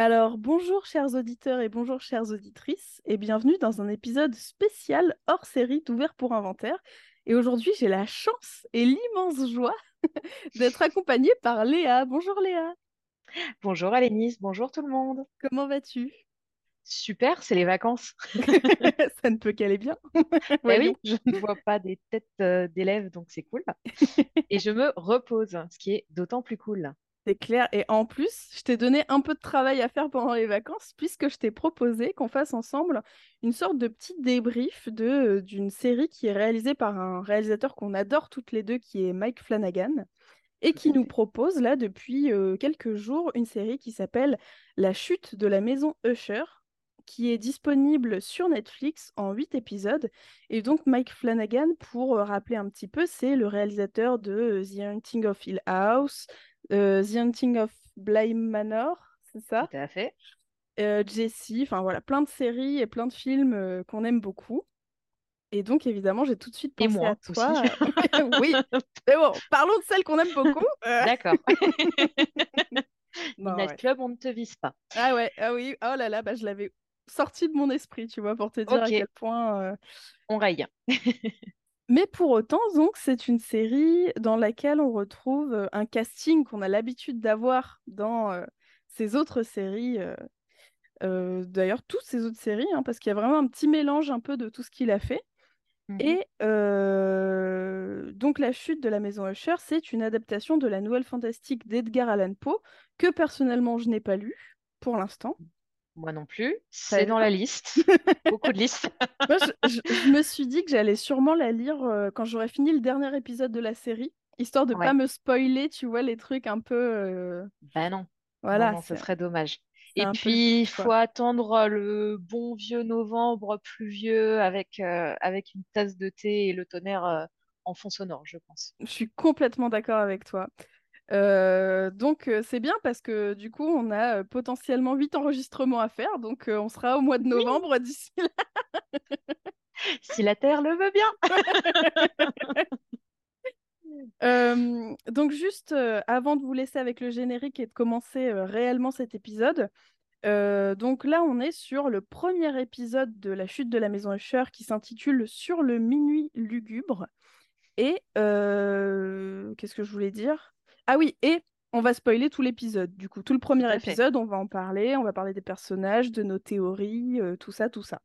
Alors, bonjour chers auditeurs et bonjour chères auditrices, et bienvenue dans un épisode spécial hors série d'Ouvert pour Inventaire. Et aujourd'hui, j'ai la chance et l'immense joie d'être accompagnée par Léa. Bonjour Léa. Bonjour Alénis, bonjour tout le monde. Comment vas-tu? Super, c'est les vacances. Ça ne peut qu'aller bien. Eh oui, je ne vois pas des têtes euh, d'élèves, donc c'est cool. Et je me repose, ce qui est d'autant plus cool. C'est clair. Et en plus, je t'ai donné un peu de travail à faire pendant les vacances, puisque je t'ai proposé qu'on fasse ensemble une sorte de petit débrief de, euh, d'une série qui est réalisée par un réalisateur qu'on adore toutes les deux, qui est Mike Flanagan, et qui nous propose là depuis euh, quelques jours une série qui s'appelle La chute de la maison Usher, qui est disponible sur Netflix en 8 épisodes. Et donc Mike Flanagan, pour euh, rappeler un petit peu, c'est le réalisateur de The Haunting of Hill House, euh, The Haunting of Bly Manor, c'est ça? Tout à fait. Euh, Jessie, enfin voilà, plein de séries et plein de films euh, qu'on aime beaucoup. Et donc évidemment, j'ai tout de suite Et pensé à moi aussi. toi. Oui, mais bon, parlons de celles qu'on aime beaucoup. Euh, D'accord. Midnight ouais. Club, on ne te vise pas. Ah ouais, ah oui, oh là là, bah, je l'avais sorti de mon esprit, tu vois, pour te dire à quel point. euh, on raye. Mais pour autant, donc, c'est une série dans laquelle on retrouve un casting qu'on a l'habitude d'avoir dans euh, ces autres séries. euh, euh, d'ailleurs, toutes ces autres séries, hein, parce qu'il y a vraiment un petit mélange un peu de tout ce qu'il a fait. Mhm. Et donc, La chute de la maison Usher, c'est une adaptation de la nouvelle fantastique d'Edgar Allan Poe, que personnellement, je n'ai pas lu pour l'instant. Moi non plus. C'est dans la liste. Beaucoup de listes. Moi, je, je- je me suis dit que j'allais sûrement la lire euh, quand j'aurais fini le dernier épisode de la série, histoire de pas Ouais. me spoiler, tu vois, les trucs un peu... euh, Bah non. Voilà, non, ce serait dommage. Et puis, il faut attendre le bon vieux novembre pluvieux avec, euh, avec une tasse de thé et le tonnerre euh, en fond sonore, je pense. Je suis complètement d'accord avec toi. Euh, donc, euh, c'est bien parce que du coup, on a euh, potentiellement huit enregistrements à faire, donc on sera au mois de Oui, novembre d'ici là. si la Terre le veut bien. Donc, juste avant de vous laisser avec le générique et de commencer réellement cet épisode, donc là, on est sur le premier épisode de La chute de la maison Usher qui s'intitule Sur le minuit lugubre. Et qu'est-ce que je voulais dire? Ah oui, et on va spoiler tout l'épisode. Du coup, tout le premier épisode, on va en parler. On va parler des personnages, de nos théories, euh, tout ça, tout ça.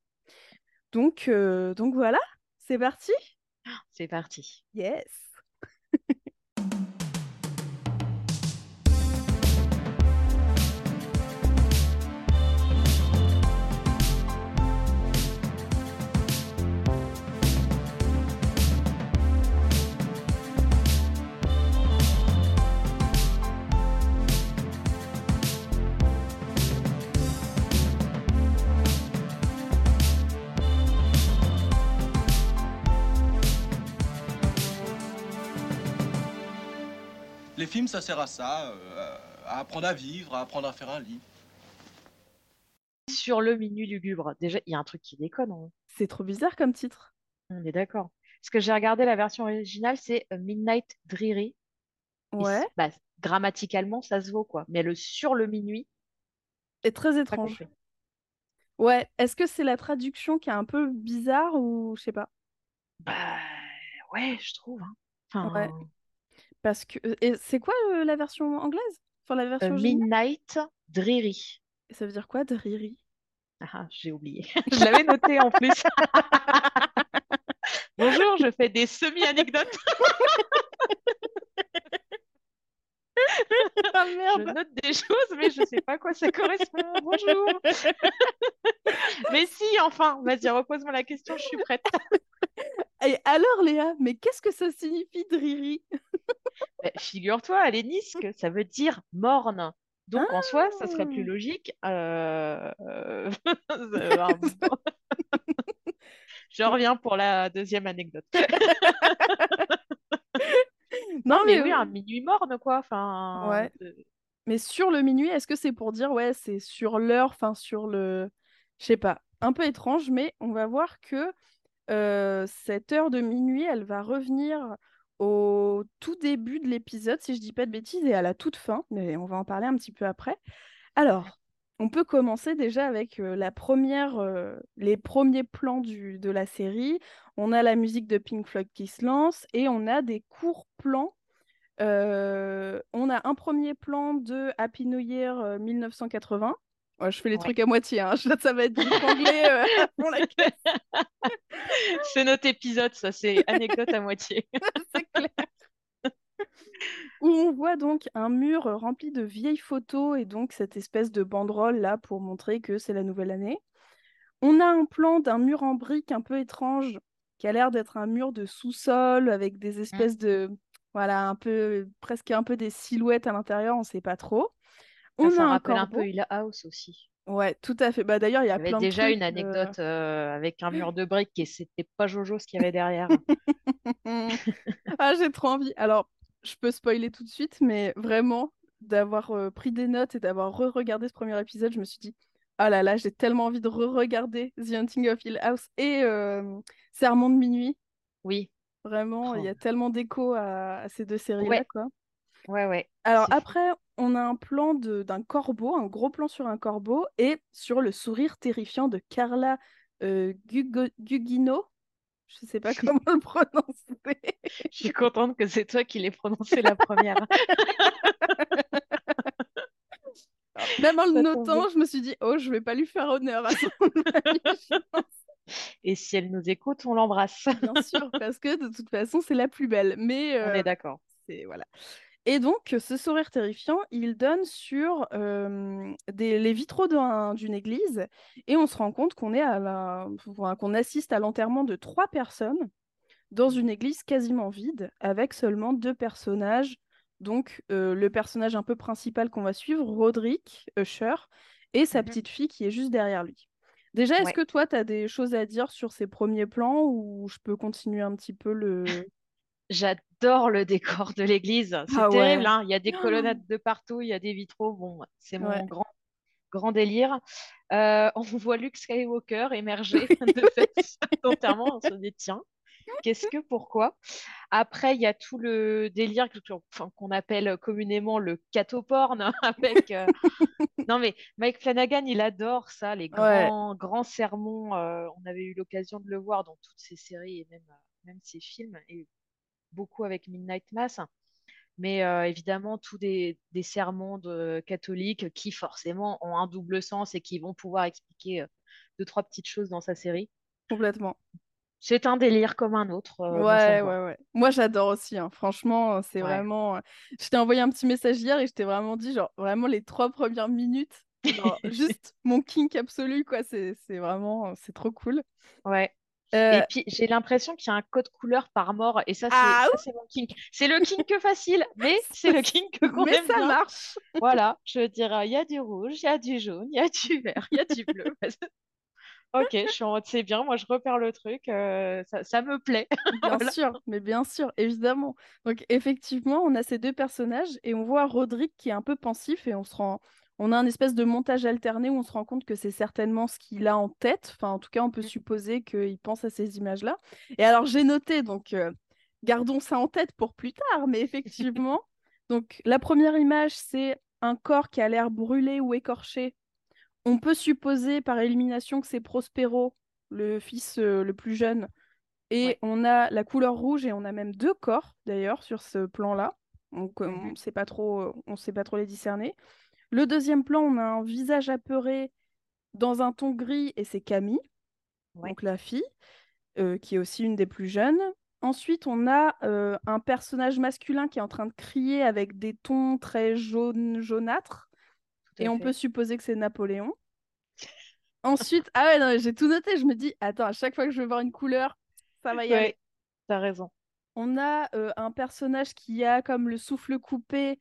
Donc, euh, donc voilà, c'est parti? C'est parti. Yes! Les films, ça sert à ça, euh, à apprendre à vivre, à apprendre à faire un lit. Sur le minuit lugubre, déjà, il y a un truc qui déconne, hein. C'est trop bizarre comme titre. on est d'accord. Parce que j'ai regardé la version originale, c'est euh, Midnight Dreary. Ouais, bah, grammaticalement, ça se vaut, quoi. Mais le sur le minuit, et très étrange. Ouais, est-ce que c'est la traduction qui est un peu bizarre ou je sais pas? Bah, ouais, je trouve. hein. Ouais. Parce que. euh, Et c'est quoi euh, la version anglaise? Enfin, la euh, version originale? Midnight Dreary. Ça veut dire quoi, Driri? Ah, ah, j'ai oublié. Je l'avais noté en plus. Bonjour, je fais des semi-anecdotes. Ah Je merde! note des choses, mais je sais pas à quoi ça correspond. Bonjour. Mais si, enfin, vas-y, repose-moi la question, je suis prête. Et alors, Léa, mais qu'est-ce que ça signifie Driri? Bah, figure-toi, à que ça veut dire morne. Donc, en soi, ça serait plus Ah! logique. euh, euh, Je reviens pour la deuxième anecdote. Non, mais mais oui, un minuit morne, quoi. Enfin, Ouais. euh, Mais sur le minuit, est-ce que c'est pour dire, ouais, c'est sur l'heure, enfin, sur le. Je sais pas. Un peu étrange, mais on va voir que cette heure de minuit, elle va revenir au tout début de l'épisode, si je dis pas de bêtises, et à la toute fin, mais on va en parler un petit peu après. Alors, on peut commencer déjà avec la première, les premiers plans du, de la série. On a la musique de Pink Floyd qui se lance et on a des courts plans. on a un premier plan de Happy New Year 1980. Je fais les trucs à moitié, hein. ça va être du anglais pour la c'est notre épisode, ça, c'est anecdote à moitié. c'est clair où on voit donc un mur rempli de vieilles photos et donc cette espèce de banderole là pour montrer que c'est la nouvelle année. On a un plan d'un mur en briques un peu étrange qui a l'air d'être un mur de sous-sol avec des mmh. espèces de voilà un peu presque un peu des silhouettes à l'intérieur, on ne sait pas trop. On ça, a rappelle un peu Hill House aussi. Ouais, tout à fait. Bah d'ailleurs, il y a, plein déjà une anecdote euh, avec un mur de briques et c'était pas Jojo ce qu'il y avait derrière. ah, j'ai trop envie. Alors, je peux spoiler tout de suite, mais vraiment, d'avoir euh, pris des notes et d'avoir re-regardé ce premier épisode, je me suis dit, ah là là, j'ai tellement envie de re-regarder The Hunting of Hill House et euh, Sermon de minuit. Oui. Vraiment, il y a tellement d'écho à, ces deux séries-là, ouais. Ouais, ouais. Alors après, on a un plan d'un corbeau, un gros plan sur un corbeau et sur le sourire terrifiant de Carla euh, Gugino, je sais pas comment le prononcer. Je suis contente que c'est toi qui l'aies prononcé la première. Même en le notant, je me suis dit, oh, je vais pas lui faire honneur à son Et si elle nous écoute, on l'embrasse. Bien sûr, parce que de toute façon, c'est la plus belle. Mais on est euh, d'accord. C'est voilà. Et donc, ce sourire terrifiant, il donne sur des, les vitraux d'une église, et on se rend compte qu'on est à qu'on assiste à l'enterrement de trois personnes dans une église quasiment vide, avec seulement deux personnages. Donc, le personnage un peu principal qu'on va suivre, Roderick Usher, et sa mmh petite fille qui est juste derrière lui. Déjà, est-ce que toi, tu as des choses à dire sur ces premiers plans ou je peux continuer un petit peu le, J'adore le décor de l'église. C'est ah terrible, hein. il y a des colonnades de partout, il y a des vitraux. Bon, c'est mon grand, grand délire. Euh, on voit Luke Skywalker émerger de cet enterrement. On se dit, tiens, qu'est-ce que, pourquoi? Après, il y a tout le délire qu'on appelle communément le catoporn avec. Euh, non, mais Mike Flanagan, il adore ça, les grands, grands sermons. Euh, on avait eu l'occasion de le voir dans toutes ses séries et même, même ses films. Et beaucoup avec Midnight Mass, mais euh, évidemment tous des, sermons de catholiques qui forcément ont un double sens et qui vont pouvoir expliquer euh, deux, trois petites choses dans sa série. Complètement. C'est un délire comme un autre. Euh, ouais, ouais, ouais. Moi, j'adore aussi. Hein. Franchement, c'est vraiment. Je t'ai envoyé un petit message hier et je t'ai vraiment dit, genre, vraiment les trois premières minutes, juste mon kink absolu, quoi. C'est vraiment, c'est trop cool. Ouais. Et euh, puis j'ai l'impression qu'il y a un code couleur par mort et ça c'est ah mon kink. C'est le kink facile, mais c'est le kink qu'on aime ça marche. Voilà, je dirais il y a du rouge, il y a du jaune, il y a du vert, il y a du bleu. ok, je suis en mode c'est bien, moi je repère le truc, euh, ça, me plaît. bien sûr, mais bien sûr, évidemment. Donc effectivement, on a ces deux personnages et on voit Roderick qui est un peu pensif et on se rend on a un espèce de montage alterné où on se rend compte que c'est certainement ce qu'il a en tête. Enfin, en tout cas, on peut mmh. supposer qu'il pense à ces images-là. Et alors, j'ai noté, donc, euh, gardons ça en tête pour plus tard, mais effectivement, donc, la première image, c'est un corps qui a l'air brûlé ou écorché. On peut supposer par élimination que c'est Prospero, le fils euh, le plus jeune. Et on a la couleur rouge et on a même deux corps, d'ailleurs, sur ce plan-là. Donc, mmh on ne sait pas trop, on sait pas trop les discerner. Le deuxième plan, on a un visage apeuré dans un ton gris et c'est Camille, donc la fille, euh, qui est aussi une des plus jeunes. Ensuite, on a euh, un personnage masculin qui est en train de crier avec des tons très jaune, jaunâtres. Et on peut supposer que c'est Napoléon. Ensuite, ah ouais, j'ai tout noté. Je me dis, attends, à chaque fois que je veux voir une couleur, ça va y aller. T'as raison. On a euh, un personnage qui a comme le souffle coupé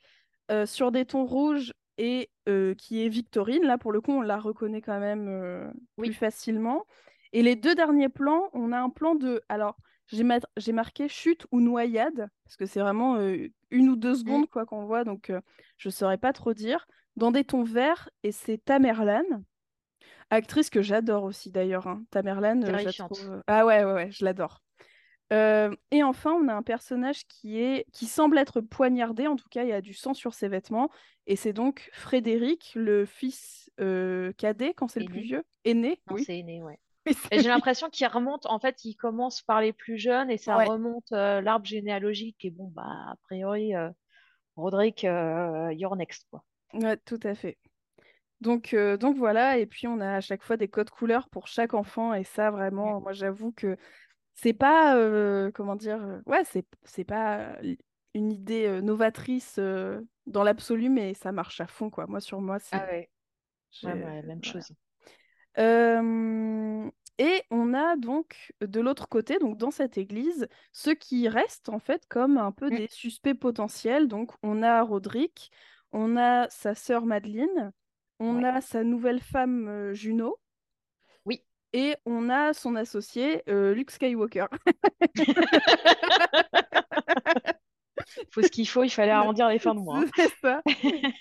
sur des tons rouges et qui est Victorine. Là, pour le coup, on la reconnaît quand même plus facilement. Et les deux derniers plans, on a un plan de. Alors, j'ai marqué chute ou noyade, parce que c'est vraiment une ou deux mmh. secondes quoi qu'on voit, donc je ne saurais pas trop dire. Dans des tons verts, et c'est Tamerlan, actrice que j'adore aussi d'ailleurs. Hein. Tamerlan, je Ah ouais, ouais, ouais, je l'adore. Et enfin, on a un personnage qui est qui semble être poignardé, en tout cas, il y a du sang sur ses vêtements, et c'est donc Frédéric, le fils cadet, quand c'est le plus vieux, aîné. Non, c'est aîné, ouais. j'ai l'impression qu'il remonte, en fait, il commence par les plus jeunes et ça remonte l'arbre généalogique. Et bon, bah, a priori, Roderick, you're next, quoi. Ouais, tout à fait. Donc, donc voilà, et puis on a à chaque fois des codes couleurs pour chaque enfant, et ça vraiment, moi j'avoue que c'est pas, comment dire, ouais, c'est, c'est pas une idée novatrice dans l'absolu, mais ça marche à fond, quoi. Moi, sur moi, c'est. Ah ouais, ouais, même chose. Et on a donc de l'autre côté, donc dans cette église, ceux qui restent en fait comme un peu mmh. des suspects potentiels. Donc on a Roderick, on a sa sœur Madeleine, on a sa nouvelle femme Juno. Et on a son associé Luke Skywalker. faut ce qu'il faut, il fallait arrondir les fins de mois. Ça.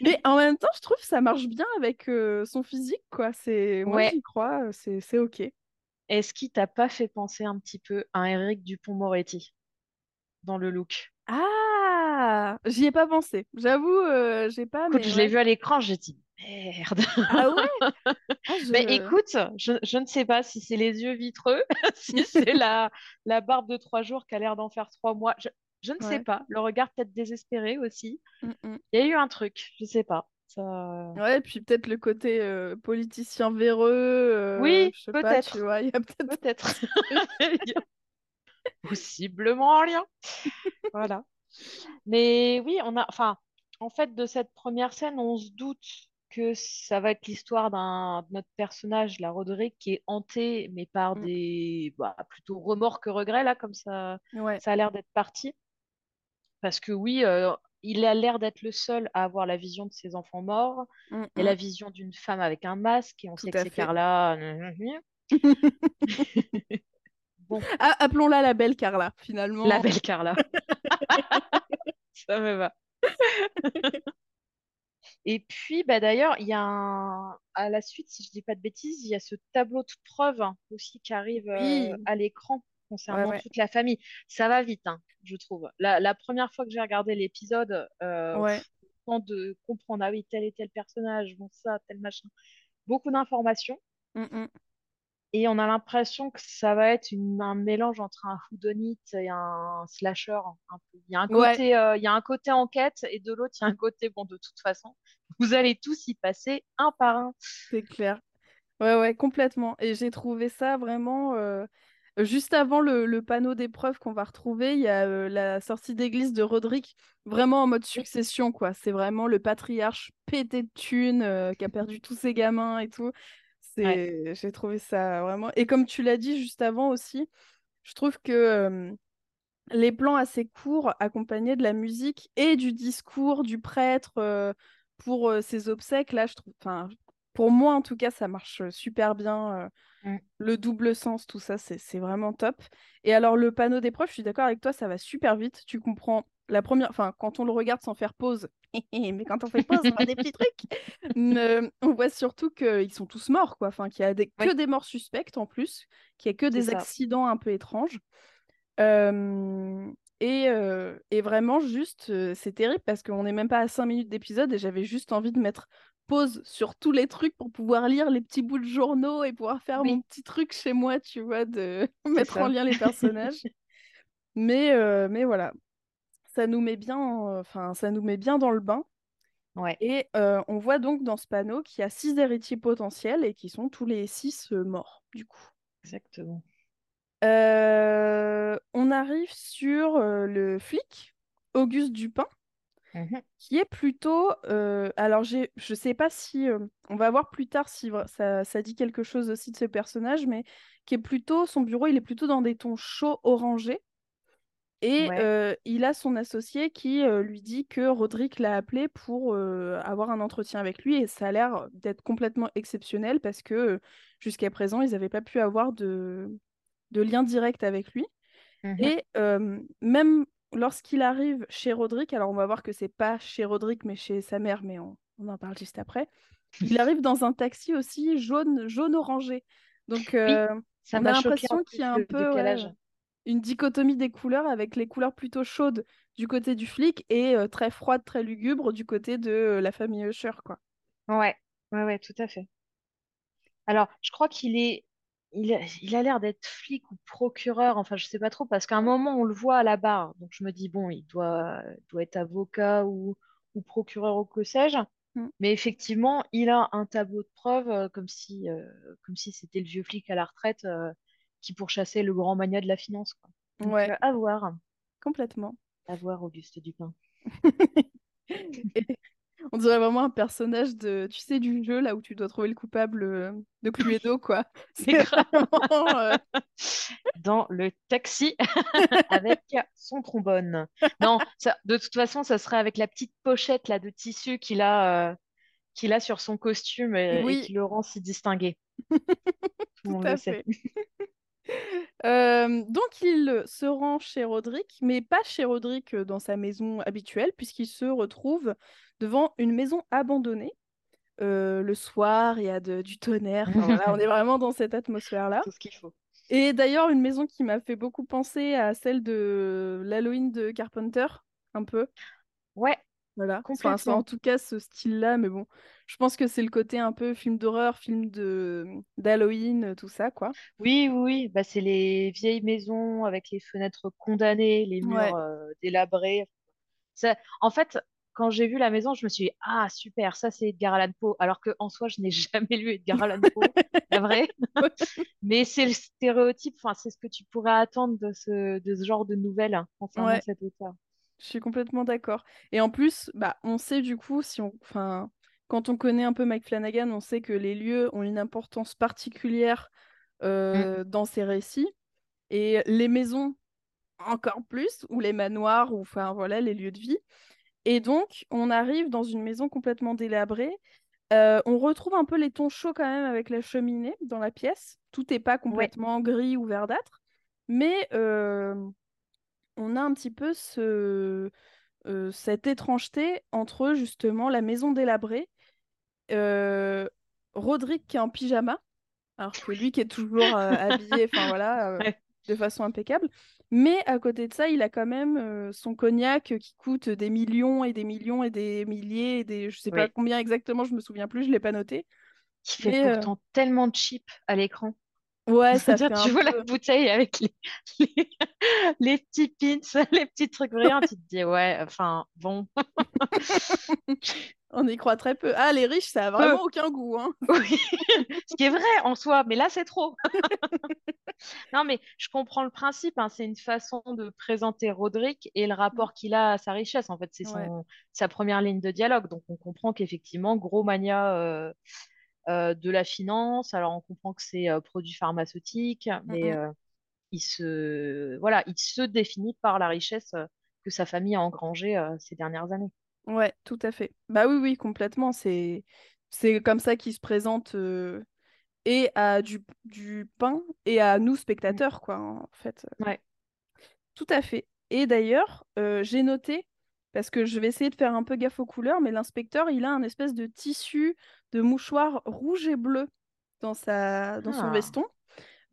Mais en même temps, je trouve que ça marche bien avec son physique, quoi. C'est moi j'y crois, c'est ok. Est-ce qu'il t'a pas fait penser un petit peu à Eric Dupont-Moretti dans le look? Ah, j'y ai pas pensé. J'avoue, j'ai pas. Écoute, je l'ai vu à l'écran, j'ai dit merde. Ah ouais? Ah, Mais écoute, je, je, ne sais pas si c'est les yeux vitreux, si c'est la, la barbe de trois jours qui a l'air d'en faire trois mois. Je, je ne sais pas. Le regard peut-être désespéré aussi. Mm, mm. Il y a eu un truc, je ne sais pas. Ça... Ouais, puis peut-être le côté euh, politicien véreux. Euh, oui, peut-être. Il y a peut-être. Peut Possiblement en lien. voilà. Mais oui, on a. Enfin, en fait, de cette première scène, on se doute que ça va être l'histoire d'un notre personnage, la Roderick, qui est hanté, mais par mm. des bah, plutôt remords que regrets, là, comme ça, ça a l'air d'être parti. Parce que oui, euh, il a l'air d'être le seul à avoir la vision de ses enfants morts mm, et la mm. vision d'une femme avec un masque. Et on sait que c'est Carla. bon. Ah, appelons-la la belle Carla, finalement. La belle Carla. Ça me va. Et puis, bah, d'ailleurs, il y a un... à la suite, si je dis pas de bêtises, il y a ce tableau de preuve aussi qui arrive euh, à l'écran concernant toute la famille. Ça va vite, hein, je trouve. La, première fois que j'ai regardé l'épisode, euh, temps de comprendre, ah oui, tel et tel personnage, bon ça, tel machin, beaucoup d'informations. Mm, mm. Et on a l'impression que ça va être un mélange entre un houdonite et un slasher. Il, y a un côté, euh, il y a un côté enquête et de l'autre, il y a un côté, bon, de toute façon, vous allez tous y passer un par un. C'est clair. Ouais, ouais, complètement. Et j'ai trouvé ça vraiment. Euh, Juste avant le, panneau d'épreuve qu'on va retrouver, il y a euh, la sortie d'église de Roderick, vraiment en mode succession, quoi. C'est vraiment le patriarche pété de thunes, qui a perdu tous ses gamins et tout. J'ai trouvé ça vraiment. Et comme tu l'as dit juste avant aussi, je trouve que les plans assez courts, accompagnés de la musique et du discours du prêtre euh, pour ses obsèques, là, je trouve. Enfin, pour moi, en tout cas, ça marche super bien. Mmh. Le double sens, tout ça, c'est vraiment top. Et alors, le panneau d'épreuve, je suis d'accord avec toi, ça va super vite. Tu comprends la première, enfin, quand on le regarde sans faire pause, mais quand on fait pause, on a des petits trucs. on voit surtout qu'ils sont tous morts, quoi. Enfin, qu'il y a des... que des morts suspectes en plus, qu'il y a que des accidents un peu étranges. Et, et, vraiment, juste, c'est terrible parce qu'on n'est même pas à 5 minutes d'épisode et j'avais juste envie de mettre pause sur tous les trucs pour pouvoir lire les petits bouts de journaux et pouvoir faire mon petit truc chez moi, tu vois, de mettre en lien les personnages. mais, euh, mais voilà, ça nous met bien, enfin, ça nous met bien dans le bain. Ouais. Et euh, on voit donc dans ce panneau qu'il y a six héritiers potentiels et qui sont tous les six euh, morts, du coup. Exactement. on arrive sur le flic, Auguste Dupin, Mmh qui est plutôt. Euh, alors, je ne sais pas si. Euh, on va voir plus tard si ça, ça, dit quelque chose aussi de ce personnage, mais qui est plutôt. Son bureau, il est plutôt dans des tons chauds orangés. Et euh, il a son associé qui lui dit que Roderick l'a appelé pour avoir un entretien avec lui. Et ça a l'air d'être complètement exceptionnel parce que jusqu'à présent, ils n'avaient pas pu avoir de, de lien direct avec lui. Mmh et même lorsqu'il arrive chez Roderick, alors on va voir que c'est pas chez Roderick, mais chez sa mère, mais on, en parle juste après. Il arrive dans un taxi aussi jaune, jaune orangé. Donc, ça on a l'impression qu'il y a un peu. Une dichotomie des couleurs avec les couleurs plutôt chaudes du côté du flic et très froides, très lugubres du côté de la famille Usher, quoi. Ouais, ouais, ouais, tout à fait. Alors, je crois qu'il est il a, l'air d'être flic ou procureur, enfin je sais pas trop, parce qu'à un moment on le voit à la barre, donc je me dis bon, il doit, doit être avocat ou, ou procureur ou que sais-je. Mm. Mais effectivement, il a un tableau de preuves euh, comme si, euh, comme si c'était le vieux flic à la retraite euh, qui pourchassait le grand mania de la finance. Quoi. Donc, ouais. à voir. Complètement. À voir Auguste Dupin. On dirait vraiment un personnage de, tu sais, du jeu là où tu dois trouver le coupable euh, de Cluedo, quoi. C'est vraiment. Euh, Dans le taxi avec son trombone. Non, ça, de toute façon, ça serait avec la petite pochette là de tissu qu'il a, euh, qu'il a sur son costume et, qui le rend si distingué. Tout le le sait. Donc il se rend chez Roderick, mais pas chez Roderick dans sa maison habituelle, puisqu'il se retrouve devant une maison abandonnée. Euh, le soir, il y a du tonnerre. on est vraiment dans cette atmosphère-là. Tout ce qu'il faut. Et d'ailleurs, une maison qui m'a fait beaucoup penser à celle de l'Halloween de Carpenter, un peu. Ouais. Voilà. Enfin, en tout cas ce style-là, mais bon, je pense que c'est le côté un peu film d'horreur, film de d'Halloween, tout ça, quoi. Oui, oui, Bah, c'est les vieilles maisons avec les fenêtres condamnées, les murs euh, délabrés. En fait, quand j'ai vu la maison, je me suis dit, ah super, ça c'est Edgar Allan Poe. Alors qu'en soi, je n'ai jamais lu Edgar Allan Poe, c'est vrai. Mais c'est le stéréotype, enfin, c'est ce que tu pourrais attendre de ce, de ce genre de nouvelles hein, concernant cet auteur. Je suis complètement d'accord. Et en plus, bah, on sait du coup, si on, enfin, quand on connaît un peu Mike Flanagan, on sait que les lieux ont une importance particulière euh, mm. dans ses récits. Et les maisons, encore plus, ou les manoirs, ou enfin voilà, les lieux de vie. Et donc, on arrive dans une maison complètement délabrée. Euh, on retrouve un peu les tons chauds quand même avec la cheminée dans la pièce. Tout n'est pas complètement gris ou verdâtre. Mais euh, on a un petit peu ce, euh, cette étrangeté entre justement la maison délabrée, Roderick qui est en pyjama, alors que lui qui est toujours habillé, enfin voilà, de façon impeccable, mais à côté de ça, il a quand même euh, son cognac qui coûte des millions et des millions et des milliers et des je sais pas combien exactement, je me souviens plus, je l'ai pas noté. Qui fait euh, pourtant tellement cheap à l'écran. Ouais, ça fait tu vois la bouteille avec les, les, petits pins, les petits trucs brillants, tu te dis ouais, enfin bon. On y croit très peu. Ah, les riches, ça a vraiment aucun goût. Hein. Oui, ce qui est vrai en soi, mais là, c'est trop. non, mais je comprends le principe. Hein. C'est une façon de présenter Roderick et le rapport qu'il a à sa richesse. En fait, c'est sa première ligne de dialogue. Donc, on comprend qu'effectivement, gros mania euh, euh, de la finance. Alors, on comprend que c'est euh, produit pharmaceutique, mais il, se... Voilà, il se définit par la richesse que sa famille a engrangée ces dernières années. Ouais, tout à fait. Bah oui, oui, complètement. C'est c'est comme ça qu'il se présente et à du, du pain et à nous, mmh. spectateurs, quoi, en fait. Ouais. Tout à fait. Et d'ailleurs, j'ai noté, parce que je vais essayer de faire un peu gaffe aux couleurs, mais l'inspecteur, il a un espèce de tissu de mouchoir rouge et bleu dans, sa... dans son ah. veston.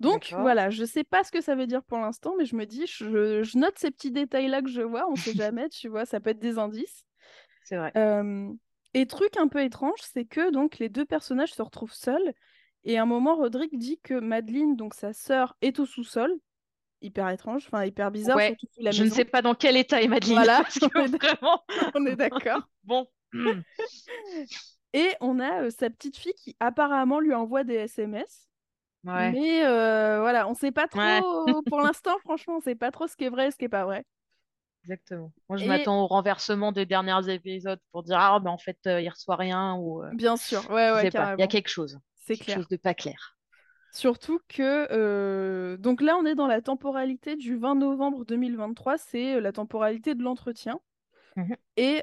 Donc voilà, je sais pas ce que ça veut dire pour l'instant, mais je me dis, je, je note ces petits détails-là que je vois, on sait jamais, tu vois, ça peut être des indices. C'est vrai. et truc un peu étrange, c'est que donc les deux personnages se retrouvent seuls. Et à un moment, Rodrigue dit que Madeleine, donc sa sœur, est au sous-sol. Hyper étrange, enfin hyper bizarre. je ne sais pas dans quel état est Madeleine. Voilà, on, est vraiment... on est d'accord. bon. Et on a sa petite fille qui apparemment lui envoie des SMS. Ouais. Mais voilà, on sait pas trop. Pour l'instant, franchement, on sait pas trop ce qui est vrai et ce qui est pas vrai. Exactement. Moi, je m'attends au renversement des derniers épisodes pour dire ah mais en fait euh, il reçoit rien ou. Euh, Bien sûr, ouais ouais. Il y a quelque chose. C'est quelque chose de pas clair. Surtout que euh, donc là on est dans la temporalité du 20 novembre 2023, c'est la temporalité de l'entretien. Mmh Et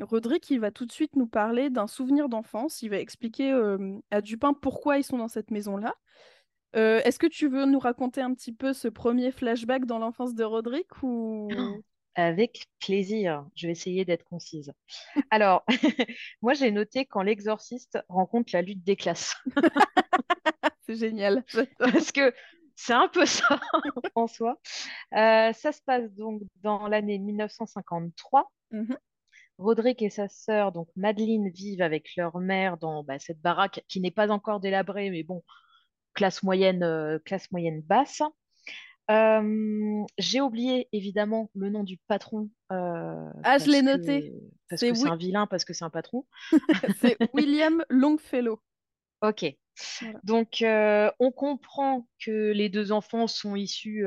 Roderick, il va tout de suite nous parler d'un souvenir d'enfance. Il va expliquer à Dupin pourquoi ils sont dans cette maison-là. Euh, est-ce que tu veux nous raconter un petit peu ce premier flashback dans l'enfance de Roderick ou... Avec plaisir, je vais essayer d'être concise. Alors, moi j'ai noté quand l'exorciste rencontre la lutte des classes. C'est génial. Parce que C'est un peu ça en soi. ça se passe donc dans l'année 1953. Mmh Roderick et sa sœur, donc Madeleine, vivent avec leur mère dans bah, cette baraque qui n'est pas encore délabrée, mais bon, classe moyenne, euh, classe moyenne basse. Euh, j'ai oublié évidemment le nom du patron. Euh, ah, je l'ai noté. Parce que c'est un vilain, parce que c'est un patron. c'est William Longfellow. Ok. Donc, on comprend que les deux enfants sont issus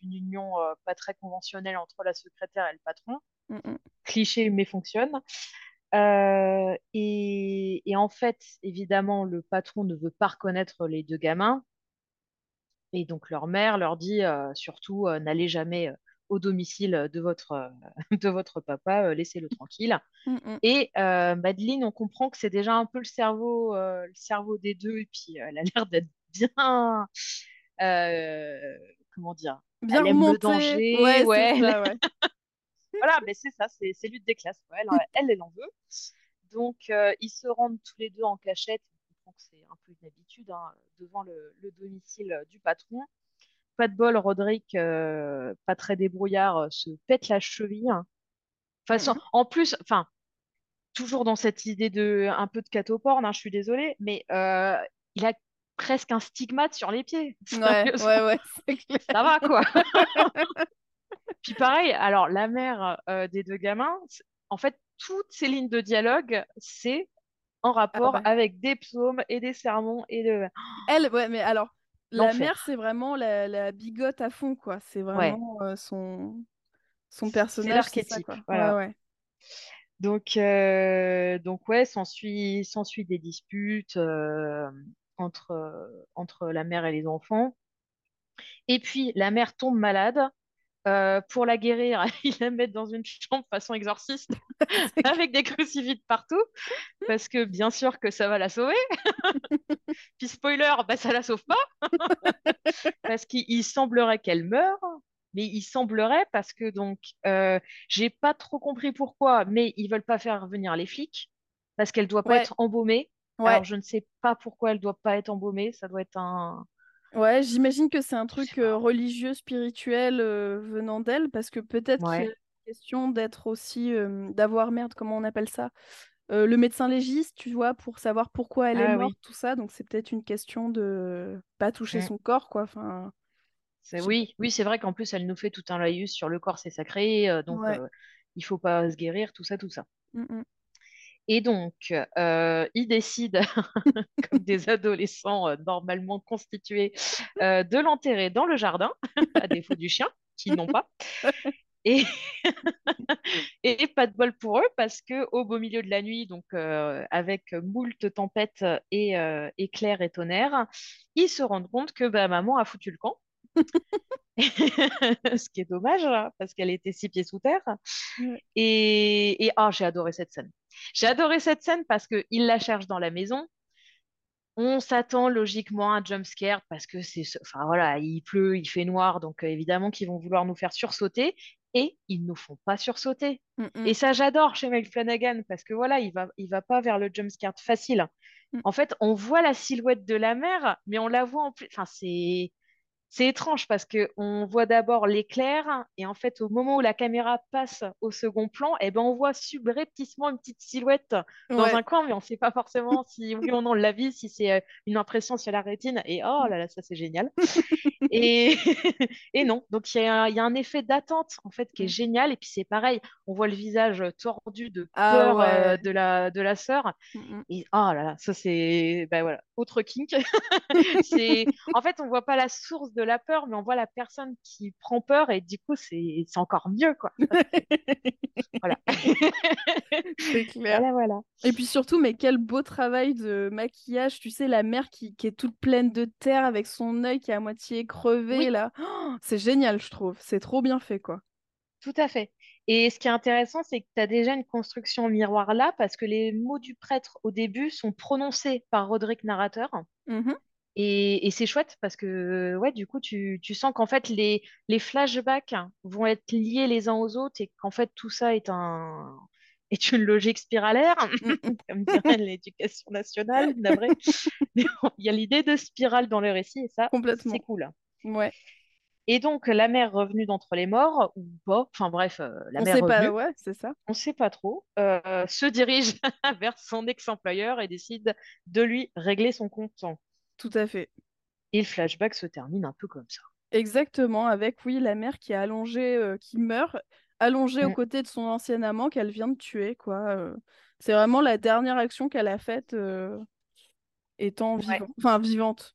d'une union pas très conventionnelle entre la secrétaire et le patron. Mm, mm. Cliché, mais fonctionne. Euh, et, en fait, évidemment, le patron ne veut pas reconnaître les deux gamins. Et donc leur mère leur dit euh, surtout euh, n'allez jamais au domicile de votre, de votre papa, laissez-le tranquille. Mm, et Madeleine, on comprend que c'est déjà un peu le cerveau, le cerveau des deux, et puis elle a l'air d'être bien, comment dire, bien elle aime le danger, ouais, ouais. voilà, mais c'est ça, c'est lutte des classes. Elle, elle, elle en veut. Donc, euh, ils se rendent tous les deux en cachette. On comprend que c'est un peu une habitude hein, devant le, domicile du patron. Pas de bol, Roderick, euh, pas très débrouillard, euh, se pète la cheville. Mhm. En plus, enfin, toujours dans cette idée de un peu de catoporne, hein, je suis désolée, mais il a presque un stigmate sur les pieds. Ouais, ouais, ouais, Ça va, quoi. Puis pareil, alors la mère euh, des deux gamins, en fait, toutes ces lignes de dialogue, c'est en rapport ah bah. avec des psaumes et des sermons et de. Elle, ouais, mais alors la mère, c'est vraiment la, bigote à fond, quoi. C'est vraiment euh, son son personnage. C'est l'archétype. Voilà. Ouais, Donc, euh, donc ouais, s'ensuit, des disputes entre, entre la mère et les enfants. Et puis, la mère tombe malade. Euh, pour la guérir, il la met dans une chambre façon exorciste avec des crucifix partout parce que bien sûr que ça va la sauver. Puis spoiler, bah, ça la sauve pas parce qu'il semblerait qu'elle meure, mais il semblerait parce que donc euh, j'ai pas trop compris pourquoi, mais ils veulent pas faire venir les flics parce qu'elle doit pas être embaumée. Alors je ne sais pas pourquoi elle doit pas être embaumée, ça doit être un Ouais, j'imagine que c'est un truc euh, religieux, spirituel euh, venant d'elle, parce que peut-être qu'il y a une question d'être aussi, euh, d'avoir, merde, comment on appelle ça? Le médecin légiste, tu vois, pour savoir pourquoi elle est ah morte, tout ça. Donc c'est peut-être une question de pas toucher son corps, quoi. Enfin, oui, oui, c'est vrai qu'en plus elle nous fait tout un laïus sur le corps, c'est sacré, donc il faut pas se guérir, tout ça, tout ça. Mmh. Et donc, euh, ils décident, comme des adolescents euh, normalement constitués, euh, de l'enterrer dans le jardin, à défaut du chien, qu'ils n'ont pas. Et... et pas de bol pour eux, parce que au beau milieu de la nuit, donc avec moult tempêtes et éclairs et tonnerres, ils se rendent compte que bah, maman a foutu le camp. ce qui est dommage hein, parce qu'elle était six pieds sous terre. Et, ah, j'ai adoré cette scène. J'ai adoré cette scène parce qu'il la cherche dans la maison. On s'attend logiquement à un jump scare parce que c'est, enfin voilà, il pleut, il fait noir, donc euh, évidemment qu'ils vont vouloir nous faire sursauter et ils nous font pas sursauter. Mm, mm. Et ça, j'adore chez Mike Flanagan parce que voilà, il va, il va pas vers le jump scare facile. Mm. En fait, on voit la silhouette de la mer, mais on la voit en plus. Enfin, c'est c'est étrange parce que on voit d'abord l'éclair et en fait au moment où la caméra passe au second plan, eh ben on voit subrepticement une petite silhouette dans un coin, mais on ne sait pas forcément si oui ou non on l'a vu, si c'est euh, une impression sur la rétine. Et oh là là, ça c'est génial. et, et non, donc il y, a un effet d'attente en fait qui est mm. génial. Et puis c'est pareil, on voit le visage tordu de ah peur euh, de la de la sœur. Mm, mm. Et oh là là, ça c'est ben voilà, autre kink. en fait on voit pas la source de la peur, mais on voit la personne qui prend peur et du coup, c'est encore mieux, quoi. voilà. c'est clair. Voilà, Et puis surtout, mais quel beau travail de maquillage. Tu sais, la mère qui, est toute pleine de terre avec son œil qui est à moitié crevé, là. Oh, c'est génial, je trouve. C'est trop bien fait, quoi. Tout à fait. Et ce qui est intéressant, c'est que tu as déjà une construction miroir là, parce que les mots du prêtre au début sont prononcés par Roderick narrateur. Mmh et, c'est chouette parce que ouais, du coup, tu, sens qu'en fait, les, les flashbacks vont être liés les uns aux autres et qu'en fait, tout ça est, un, est une logique spiralaire, comme dirait l'éducation nationale, Il y a l'idée de spirale dans le récit et ça, c'est cool. Ouais. Et donc, la mère revenue d'entre les morts, ou pas, enfin bref, euh, la on mère sait revenue, pas, ouais, c'est ça. on sait pas trop, euh, se dirige vers son ex-employeur et décide de lui régler son compte. Tout à fait. Et le flashback se termine un peu comme ça. Exactement, avec, oui, la mère qui est allongée, euh, qui meurt, allongée aux Mm. côtés de son ancien amant qu'elle vient de tuer, quoi. euh. C'est vraiment la dernière action qu'elle a faite euh, étant Ouais. Enfin, vivante.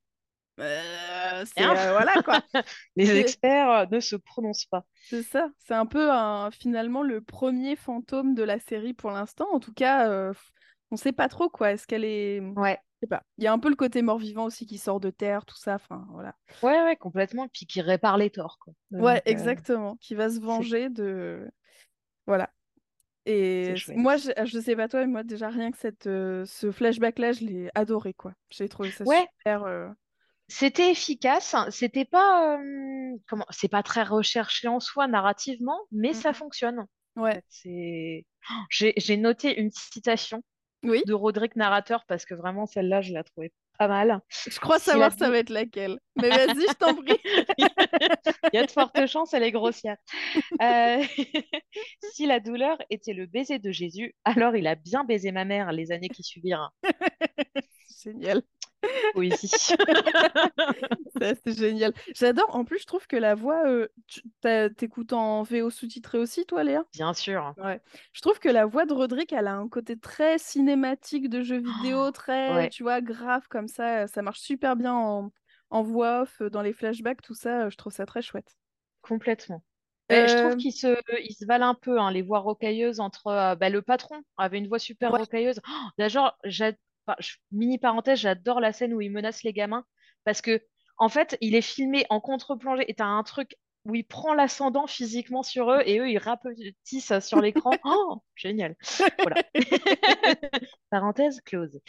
Euh, c'est Hein euh, voilà quoi. Les C'est- experts ne se prononcent pas. C'est ça. C'est un peu un- finalement le premier fantôme de la série pour l'instant. En tout cas, euh, on sait pas trop quoi. Est-ce qu'elle est. Ouais, sais pas. Il y a un peu le côté mort-vivant aussi qui sort de terre, tout ça. Enfin, voilà. ouais, ouais, complètement. Puis qui répare les torts, quoi. Ouais, euh, exactement. Qui va se venger de. Voilà. Et moi, je, je sais pas toi, mais moi déjà rien que cette, euh, ce flashback-là, je l'ai adoré quoi. J'ai trouvé ça Ouais, super. euh, c'était efficace. C'était pas, comment, c'est pas très recherché en soi narrativement, mais mm, ça fonctionne. Ouais. c'est. J'ai j'ai noté une citation Oui. de Roderick narrateur parce que vraiment celle-là, je la trouvais pas mal. Je crois savoir ça va être laquelle. Mais vas-y, je t'en prie. Il y a de fortes chances, elle est grossière. Euh, Si la douleur était le baiser de Jésus, alors il a bien baisé ma mère les années qui suivirent. Génial. Ça, C'est génial. J'adore. En plus, je trouve que la voix, euh, t'écoutes en VO sous-titré aussi, toi, Léa? Bien sûr. Ouais. Je trouve que la voix de Roderick, elle a un côté très cinématique de jeu vidéo, très, Ouais, tu vois, grave comme ça. Ça marche super bien en, en voix off, dans les flashbacks, tout ça. Je trouve ça très chouette. complètement. Je trouve Euh, qu'ils se, ils se valent un peu, hein, les voix rocailleuses entre euh, bah, le patron avait une voix super ouais. rocailleuse. Oh, D'ailleurs, enfin, je- mini parenthèse, j'adore la scène où il menace les gamins parce que en fait, il est filmé en contre-plongée et t'as un truc où il prend l'ascendant physiquement sur eux et eux ils rapetissent sur l'écran. Oh, génial. Voilà. Parenthèse close.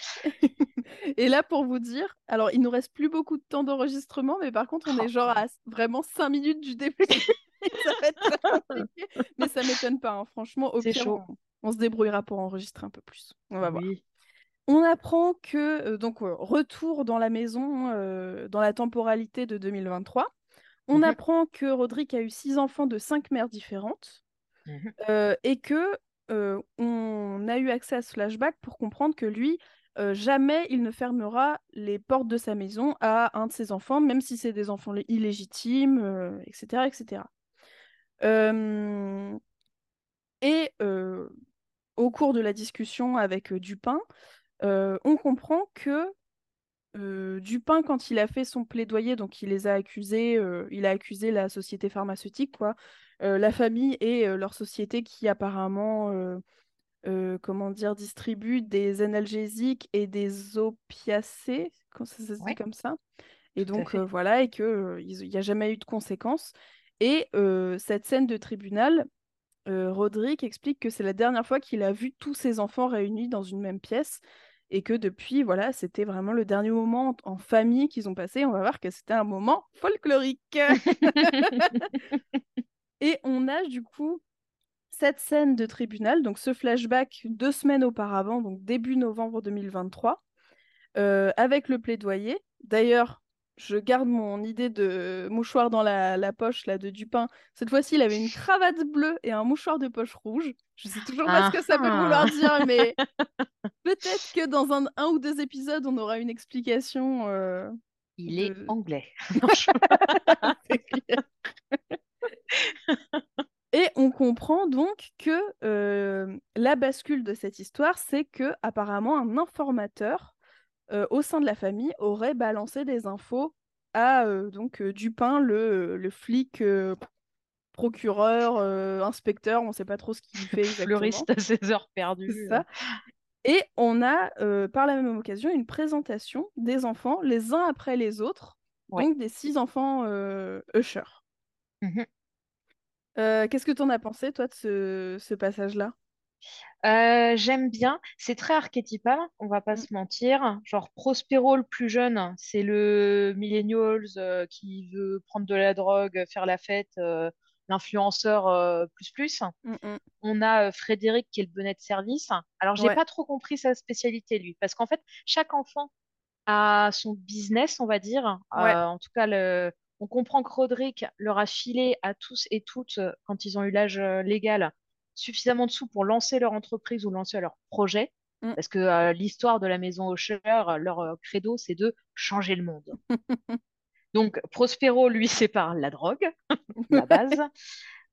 Et là, pour vous dire, alors il nous reste plus beaucoup de temps d'enregistrement, mais par contre, on Oh, est genre à vraiment 5 minutes du début. Ça va être très compliqué, mais ça m'étonne pas. hein. Franchement, au pire, on se débrouillera pour enregistrer un peu plus. On va voir. On apprend que, euh, donc, euh, retour dans la maison euh, dans la temporalité de 2023. On Mhm, apprend que Roderick a eu six enfants de cinq mères différentes euh, et que euh, on a eu accès à ce flashback pour comprendre que lui, jamais il ne fermera les portes de sa maison à un de ses enfants, même si c'est des enfants lé- illégitimes, etc., etc. Et au cours de la discussion avec Dupin, euh, on comprend que euh, Dupin, quand il a fait son plaidoyer, donc il les a accusés, euh, il a accusé la société pharmaceutique, quoi, la famille et leur société qui apparemment, comment dire, distribue des analgésiques et des opiacés, quand ça, se dit Ouais, comme ça? Et tout donc voilà, et que il n'y a jamais eu de conséquences. Et cette scène de tribunal, euh, Roderick explique que c'est la dernière fois qu'il a vu tous ses enfants réunis dans une même pièce et que depuis, voilà, c'était vraiment le dernier moment en, famille qu'ils ont passé. On va voir que c'était un moment folklorique. Et on a du coup cette scène de tribunal, donc ce flashback deux semaines auparavant, donc début novembre 2023, euh, avec le plaidoyer. D'ailleurs, je garde mon idée de mouchoir dans la, la poche là de Dupin. Cette fois-ci, il avait une cravate bleue et un mouchoir de poche rouge. Je sais toujours pas ce que ça peut vouloir ah. dire, mais peut-être que dans un, un ou deux épisodes, on aura une explication euh, Il est anglais. Non. Et on comprend donc que euh, la bascule de cette histoire, c'est que apparemment un informateur euh, au sein de la famille aurait balancé des infos à euh, donc euh, Dupin, le, le flic, procureur, inspecteur, on ne sait pas trop ce qu'il fait exactement. Fleuriste à ses heures perdues. ça. Et on a par la même occasion une présentation des enfants les uns après les autres, Ouais. donc des six enfants Usher. Euh, Qu'est-ce que tu en as pensé, toi, de ce, ce passage-là? Euh, j'aime bien. C'est très archétypal, on va pas Mm. se mentir. Genre Prospero, le plus jeune, c'est le millennials euh, qui veut prendre de la drogue, faire la fête, euh, l'influenceur plus plus. Mm, mm. On a Frédéric qui est le bonnet de service. Alors, j'ai Ouais, pas trop compris sa spécialité, lui, parce qu'en fait, chaque enfant a son business, on va dire. ouais, en tout cas, le... on comprend que Roderick leur a filé à tous et toutes, quand ils ont eu l'âge légal, suffisamment de sous pour lancer leur entreprise ou lancer leur projet. Mm. Parce que l'histoire de la maison Usher, leur credo, c'est de changer le monde. Donc, Prospero, lui, sépare la drogue, la base.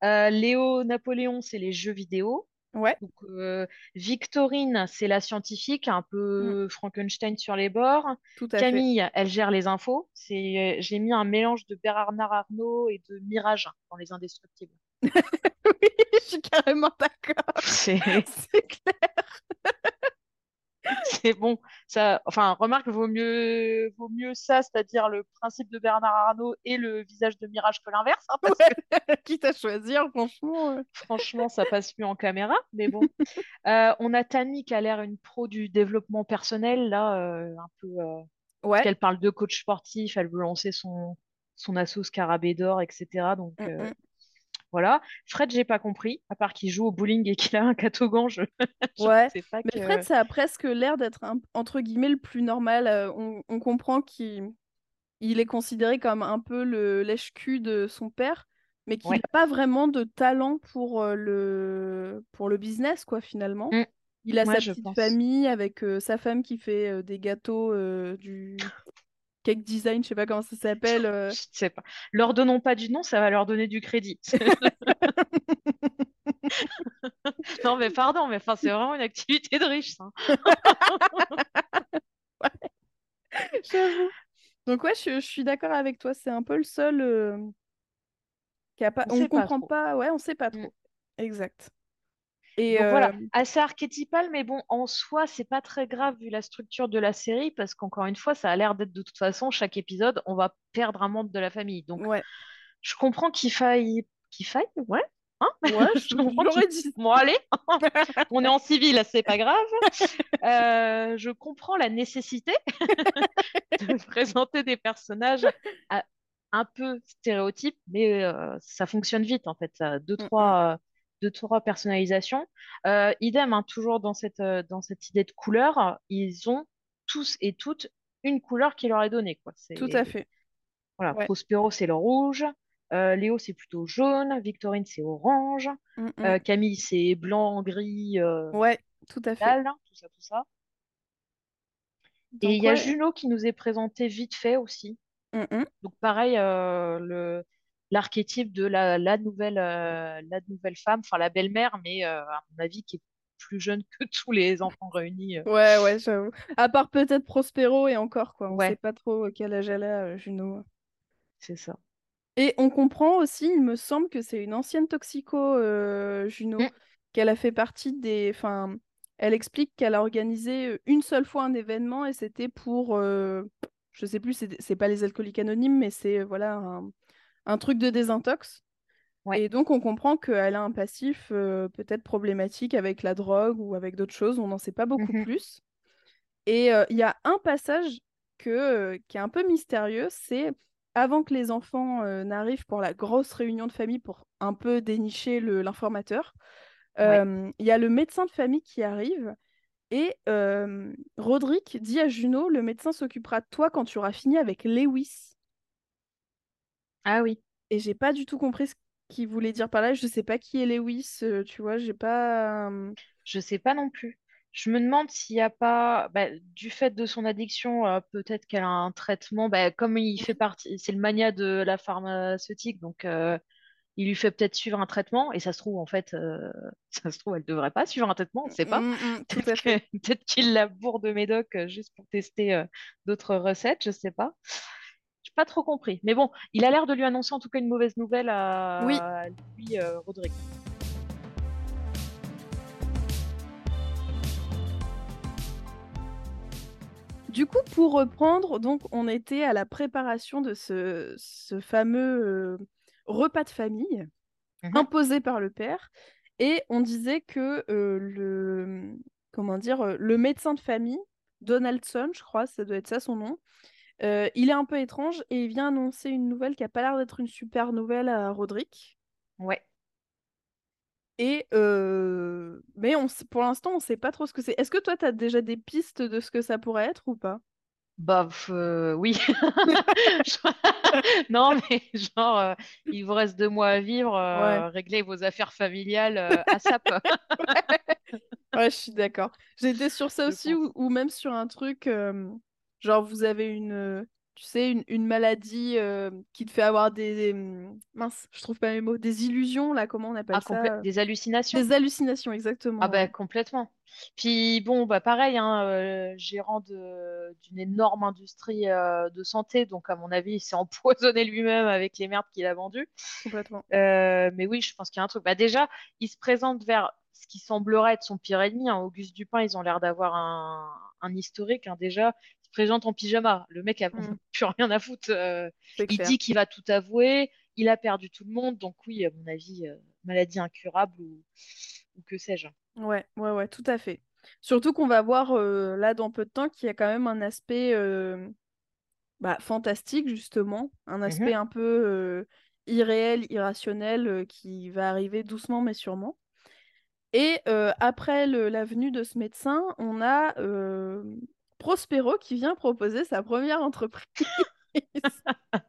Léo Napoléon, c'est les jeux vidéo. Ouais. Donc, Victorine, c'est la scientifique, un peu mm. Frankenstein sur les bords. Tout à Camille, elle gère les infos. C'est, j'ai mis un mélange de Bernard Arnault et de Mirage dans Les Indestructibles. je suis carrément d'accord. C'est, clair. c'est bon. Ça, enfin, remarque, vaut mieux, vaut mieux ça, c'est-à-dire le principe de Bernard Arnault et le visage de Mirage que l'inverse. Hein, Quitte à choisir, franchement. Euh. Franchement, ça passe mieux en caméra, mais bon. Euh, on a Tani qui a l'air une pro du développement personnel, là, euh, un peu. ouais. qu'elle parle de coach sportif, elle veut lancer son, son asso Scarabée d'or, etc. Donc, mm, mm. Voilà. Fred, j'ai pas compris, à part qu'il joue au bowling et qu'il a un catogan. Je... ouais. Mais Fred, ça a presque l'air d'être entre guillemets le plus normal. Euh, on, comprend qu'il il est considéré comme un peu le lèche-cul de son père, mais qu'il n'a pas vraiment de talent pour euh, le pour le business, quoi, finalement. Mmh. Il a sa petite famille avec euh, sa femme qui fait des gâteaux du cake design, je sais pas comment ça s'appelle. Euh. Je sais pas. Leur donnons pas du nom, ça va leur donner du crédit. non mais pardon, mais enfin c'est vraiment une activité de riche ça. J'avoue. Donc ouais, je, suis d'accord avec toi. C'est un peu le seul euh, qui a pas. On, comprend pas. Ouais, on sait pas trop. Mm. Exact. Et voilà, euh, assez archétypal, mais bon, en soi, c'est pas très grave vu la structure de la série, parce qu'encore une fois, ça a l'air d'être de toute façon, chaque épisode, on va perdre un membre de la famille. Donc, ouais. je comprends qu'il faille. Qu'il faille, ouais. Hein ouais, je comprends. Dit... Bon, allez, on est en civil, c'est pas grave. Euh, je comprends la nécessité de présenter des personnages un peu stéréotypes, mais euh, ça fonctionne vite en fait. Ça, deux, mm, trois. Mm de trois personnalisations. Euh, idem, hein, toujours dans cette, euh, dans cette idée de couleur, ils ont tous et toutes une couleur qui leur est donnée. Quoi. Tout à fait. Voilà, Prospero, c'est le rouge. Euh, Léo, c'est plutôt jaune. Victorine, c'est orange. Mm, mm. Camille, c'est blanc, gris. ouais, tout à fait. Hein, tout ça, tout ça. et il y a Juno qui nous est présenté vite fait aussi. Mm, Donc pareil, le, l'archétype de la, la nouvelle, euh, la nouvelle femme, enfin la belle-mère, mais euh, à mon avis qui est plus jeune que tous les enfants réunis. Euh. Ouais, ouais, j'avoue. À part peut-être Prospero et encore, quoi. On ne sait pas trop quel âge elle a, Juno. C'est ça. Et on comprend aussi, il me semble que c'est une ancienne toxico, Juno, mm. qu'elle a fait partie des. Enfin, elle explique qu'elle a organisé une seule fois un événement et c'était pour. Je sais plus, c'est pas les alcooliques anonymes, mais c'est voilà un, un truc de désintox. Et donc, on comprend qu'elle a un passif euh, peut-être problématique avec la drogue ou avec d'autres choses. On n'en sait pas beaucoup mmh plus. Et euh, il y a un passage que, euh, qui est un peu mystérieux. C'est avant que les enfants n'arrivent pour la grosse réunion de famille pour un peu dénicher l'informateur. Il y a le médecin de famille qui arrive. Et Roderick dit à Juno, le médecin s'occupera de toi quand tu auras fini avec Lewis. Ah oui. Et j'ai pas du tout compris ce qu'il voulait dire par là. Je sais pas qui est Lewis, euh, tu vois, j'ai pas. Je sais pas non plus. Je me demande s'il n'y a pas, bah, du fait de son addiction, euh, peut-être qu'elle a un traitement, bah, comme il fait partie, c'est le mania de la pharmaceutique, donc euh, il lui fait peut-être suivre un traitement, et ça se trouve, en fait, ça se trouve, elle devrait pas suivre un traitement, on ne sait pas. Mmh, mmh, peut-être qu'il la bourre de médoc juste pour tester d'autres recettes, je sais pas pas trop compris. Mais bon, il a l'air de lui annoncer en tout cas une mauvaise nouvelle à, oui. lui, euh, Roderick. Du coup, pour reprendre, donc on était à la préparation de ce, ce fameux euh, repas de famille mhm. imposé par le père, et on disait que euh, le comment dire le médecin de famille Donaldson, je crois, ça doit être ça son nom, euh, il est un peu étrange et il vient annoncer une nouvelle qui a pas l'air d'être une super nouvelle à Roderick. Ouais. Et euh, mais on, pour l'instant, on sait pas trop ce que c'est. Est-ce que toi, tu as déjà des pistes de ce que ça pourrait être ou pas? Bah oui. non, mais genre, il vous reste deux mois à vivre, réglez vos affaires familiales à SAP. ouais, je suis d'accord. J'étais sur ça aussi, ou, même sur un truc, genre vous avez une, tu sais, une, maladie euh, qui te fait avoir des, hum, Mince, je trouve pas mes mots. Des illusions, là, comment on appelle ah, ça Des hallucinations. Des hallucinations, exactement. Ah bah complètement. Puis bon, bah pareil, hein, euh, gérant d'une énorme industrie euh, de santé, donc à mon avis, il s'est empoisonné lui-même avec les merdes qu'il a vendues. Complètement. mais oui, je pense qu'il y a un truc. Bah déjà, il se présente vers ce qui semblerait être son pire ennemi. Hein. Auguste Dupin, ils ont l'air d'avoir un, un historique. Hein. Déjà, présente en pyjama. Le mec a mm. plus rien à foutre. Euh, il dit qu'il va tout avouer. Il a perdu tout le monde. Donc oui, à mon avis, euh, maladie incurable ou, que sais-je. Ouais, ouais, ouais, tout à fait. Surtout qu'on va voir euh, là dans peu de temps qu'il y a quand même un aspect bah, fantastique, justement. Un mhm. aspect un peu irréel, irrationnel qui va arriver doucement mais sûrement. Et après la venue de ce médecin, on a Prospero qui vient proposer sa première entreprise.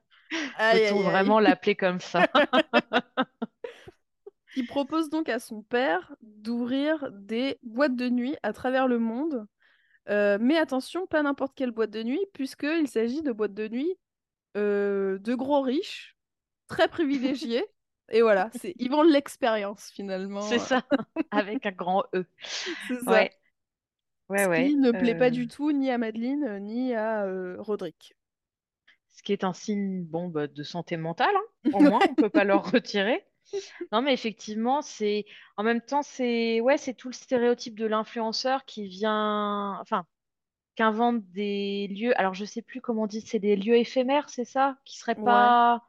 Peut-on vraiment l'appeler comme ça Il propose donc à son père d'ouvrir des boîtes de nuit à travers le monde. Euh, mais attention, pas n'importe quelle boîte de nuit, puisqu'il s'agit de boîtes de nuit euh, de gros riches, très privilégiés. Et voilà, c'est ils vendent l'expérience finalement. C'est ça, avec un grand E. C'est ça. Ce qui ne plaît pas du euh. tout ni à Madeleine euh, ni à euh, Roderick. Ce qui est un signe bon, bah, de santé mentale, hein. au moins, on ne peut pas leur retirer. Non, mais effectivement, c'est en même temps, c'est ouais, c'est tout le stéréotype de l'influenceur qui vient, enfin, qui invente des lieux. Alors, je sais plus comment on dit, c'est des lieux éphémères, c'est ça, qui seraient pas.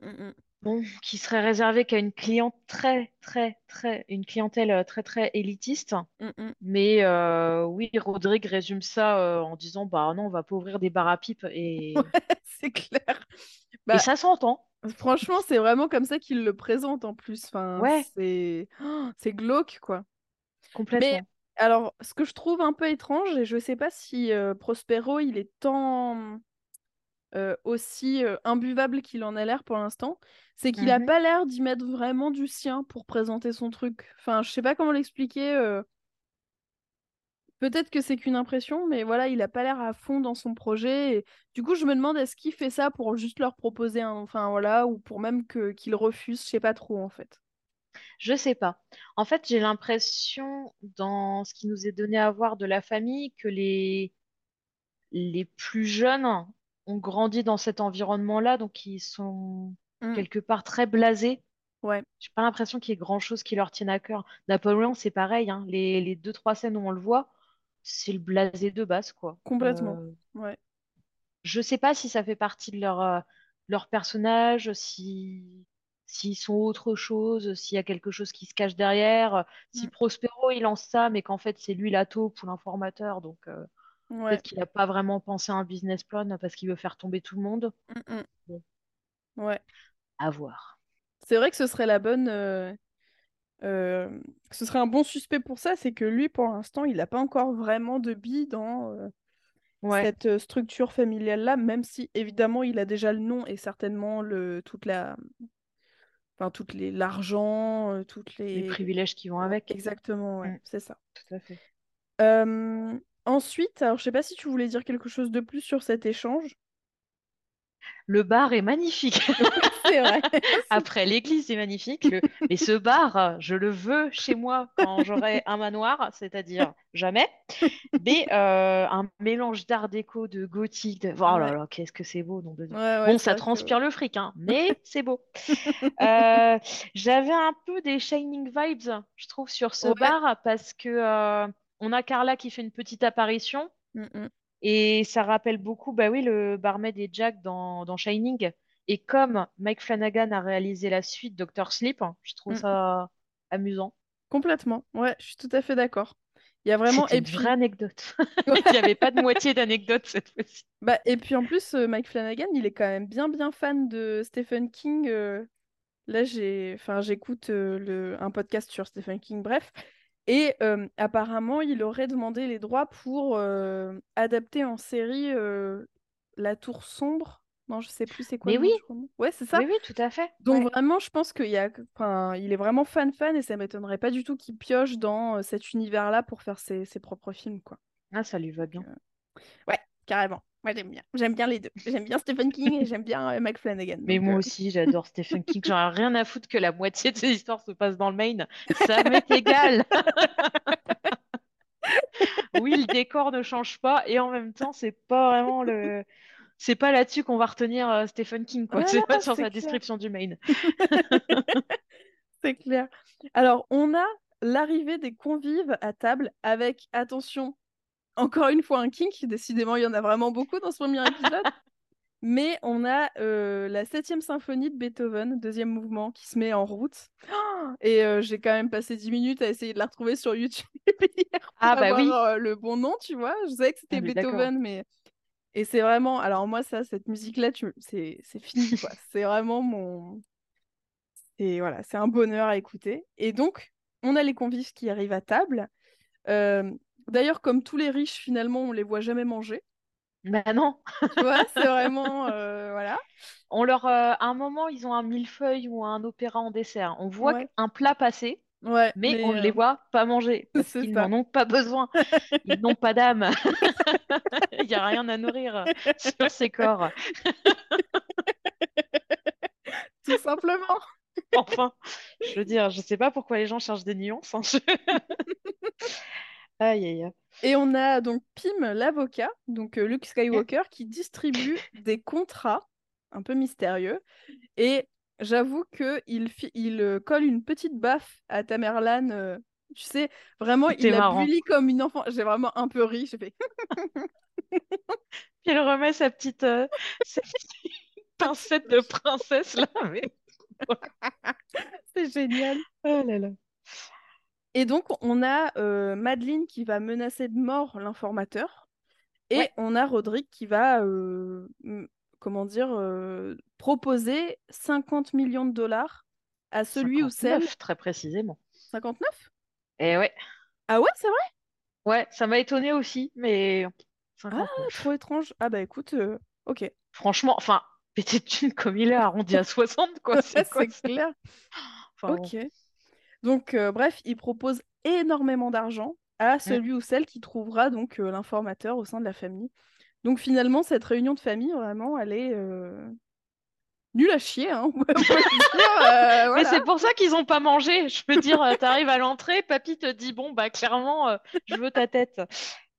Mmh, mmh. Bon, qui serait réservé qu'à une cliente très, très, très, une clientèle euh, très, très élitiste. Mm, mm. Mais euh, oui, Rodrigue résume ça euh, en disant bah non, on va pas ouvrir des bars à pipe et. c'est clair. et bah, ça s'entend. Franchement, c'est vraiment comme ça qu'il le présente en plus. Enfin, ouais. c'est c'est glauque quoi. Complètement. Mais alors, ce que je trouve un peu étrange, et je sais pas si Prospero il est tant aussi imbuvable qu'il en a l'air pour l'instant, c'est qu'il a mmh pas l'air d'y mettre vraiment du sien pour présenter son truc. Enfin, je sais pas comment l'expliquer. Peut-être que c'est qu'une impression, mais voilà, il a pas l'air à fond dans son projet. Du coup, je me demande est-ce qu'il fait ça pour juste leur proposer un, enfin voilà, ou pour même que qu'il refuse, je sais pas trop en fait. Je sais pas. En fait, j'ai l'impression dans ce qui nous est donné à voir de la famille que les les plus jeunes ont grandi dans cet environnement-là, donc ils sont mm. quelque part très blasés. Ouais. J'ai pas l'impression qu'il y ait grand-chose qui leur tienne à cœur. Napoléon, c'est pareil, hein. les, les, deux, trois scènes où on le voit, c'est le blasé de base, quoi. Complètement. Euh, ouais. Je sais pas si ça fait partie de leur, euh, leur personnage, si s'ils sont autre chose, s'il y a quelque chose qui se cache derrière, si mm. Prospero il lance ça, mais qu'en fait c'est lui la taupe ou l'informateur, donc euh, Peut-être qu'il n'a pas vraiment pensé à un business plan parce qu'il veut faire tomber tout le monde. Mm, mm. Ouais. À voir. C'est vrai que ce serait la bonne. Euh, euh, ce serait un bon suspect pour ça, c'est que lui, pour l'instant, il n'a pas encore vraiment de billes dans euh, cette structure familiale-là, même si évidemment il a déjà le nom et certainement le toute la. Enfin, toutes les l'argent, toutes les... les privilèges qui vont avec. Exactement, ouais, mm. c'est ça. Tout à fait. Ensuite, alors je sais pas si tu voulais dire quelque chose de plus sur cet échange. Le bar est magnifique. c'est vrai. Après l'église, c'est magnifique. Mais ce bar, je le veux chez moi quand j'aurai un manoir, c'est-à-dire jamais. Mais euh, un mélange d'art déco, de gothique. De... Oh là là, qu'est-ce que c'est beau. bon, ça transpire le fric, hein, mais c'est beau. Euh, j'avais un peu des Shining Vibes, je trouve, sur ce bar parce que. Euh, on a Carla qui fait une petite apparition. Mm, mm. Et ça rappelle beaucoup, bah oui, le barmaid et Jack dans, Shining. Et comme Mike Flanagan a réalisé la suite Doctor Sleep, hein, je trouve mm. ça amusant. Complètement. Ouais, je suis tout à fait d'accord. Il y a vraiment et une vraie anecdote. il n'y avait pas de moitié d'anecdote cette fois-ci. Bah, et puis en plus, euh, Mike Flanagan, il est quand même bien bien fan de Stephen King. Euh. Là, j'ai, enfin, j'écoute euh, le... un podcast sur Stephen King. Bref, Et apparemment, il aurait demandé les droits pour adapter en série La Tour Sombre. Non, je sais plus c'est quoi. Mais oui. Ouais, c'est ça. Oui, oui, tout à fait. Donc vraiment, je pense qu'il y a, enfin, il est vraiment fan fan et ça m'étonnerait pas du tout qu'il pioche dans cet univers-là pour faire ses, propres films, quoi. Ah, ça lui va bien. Ouais, carrément. Moi, j'aime bien. J'aime bien les deux. J'aime bien Stephen King et j'aime bien euh, Mike Flanagan. Mais moi aussi, j'adore Stephen King. J'en ai rien à foutre que la moitié de ses histoires se passent dans le Maine. Ça m'est égal. oui, le décor ne change pas et en même temps, c'est pas vraiment le. C'est pas là-dessus qu'on va retenir euh, Stephen King, quoi. c'est pas sur sa description du Maine. c'est clair. Alors, on a l'arrivée des convives à table avec, attention, encore une fois un kink. Décidément, il y en a vraiment beaucoup dans ce premier épisode. Mais on a euh, la septième symphonie de Beethoven, deuxième mouvement, qui se met en route. Et euh, j'ai quand même passé dix minutes à essayer de la retrouver sur YouTube hier pour ah, bah avoir euh, le bon nom, tu vois. Je savais que c'était ah, Beethoven, mais... Et c'est vraiment... Alors moi, ça, cette musique-là, tu... c'est fini, quoi. c'est vraiment mon... Et voilà, c'est un bonheur à écouter. Et donc, on a les convives qui arrivent à table. D'ailleurs, comme tous les riches, finalement, on les voit jamais manger. Ben non. tu vois, c'est vraiment euh, voilà. On leur, euh, à un moment, ils ont un millefeuille ou un opéra en dessert. On voit un plat passer, ouais, mais, on ne les euh, voit pas manger parce qu'ils n'en ont pas besoin. Ils n'ont pas d'âme. Il n'y a rien à nourrir sur ces corps. Tout simplement. Enfin, je veux dire, je sais pas pourquoi les gens cherchent des nuances. Hein. Aïe, aïe, Et on a donc Pim, l'avocat, donc euh, Luke Skywalker, qui distribue des contrats un peu mystérieux. Et j'avoue qu'il il euh, colle une petite baffe à Tamerlan. Euh, tu sais, vraiment, il la bully comme une enfant. J'ai vraiment un peu ri. J'ai fait. Puis elle remet sa petite, pincette de princesse là. C'est génial. Oh là là. Et donc, on a euh, Madeleine qui va menacer de mort l'informateur. Et on a Roderick qui va, euh, comment dire, euh, proposer 50 millions de dollars à celui ou celle. très précisément. 59 Eh ouais. Ah ouais, c'est vrai? Ouais, ça m'a étonné aussi, mais. Ah, trop étrange. Ah bah écoute, ok. Franchement, enfin, pété de thune comme il est arrondi à 60, quoi. c'est clair. ok. Donc, euh, bref, il propose énormément d'argent à mmh. celui ou celle qui trouvera donc euh, l'informateur au sein de la famille. Donc finalement, cette réunion de famille, vraiment, elle est euh, nulle à chier. Hein, Mais c'est pour ça qu'ils n'ont pas mangé. Je peux dire, tu arrives à l'entrée, papy te dit, bon, bah clairement, je veux ta tête.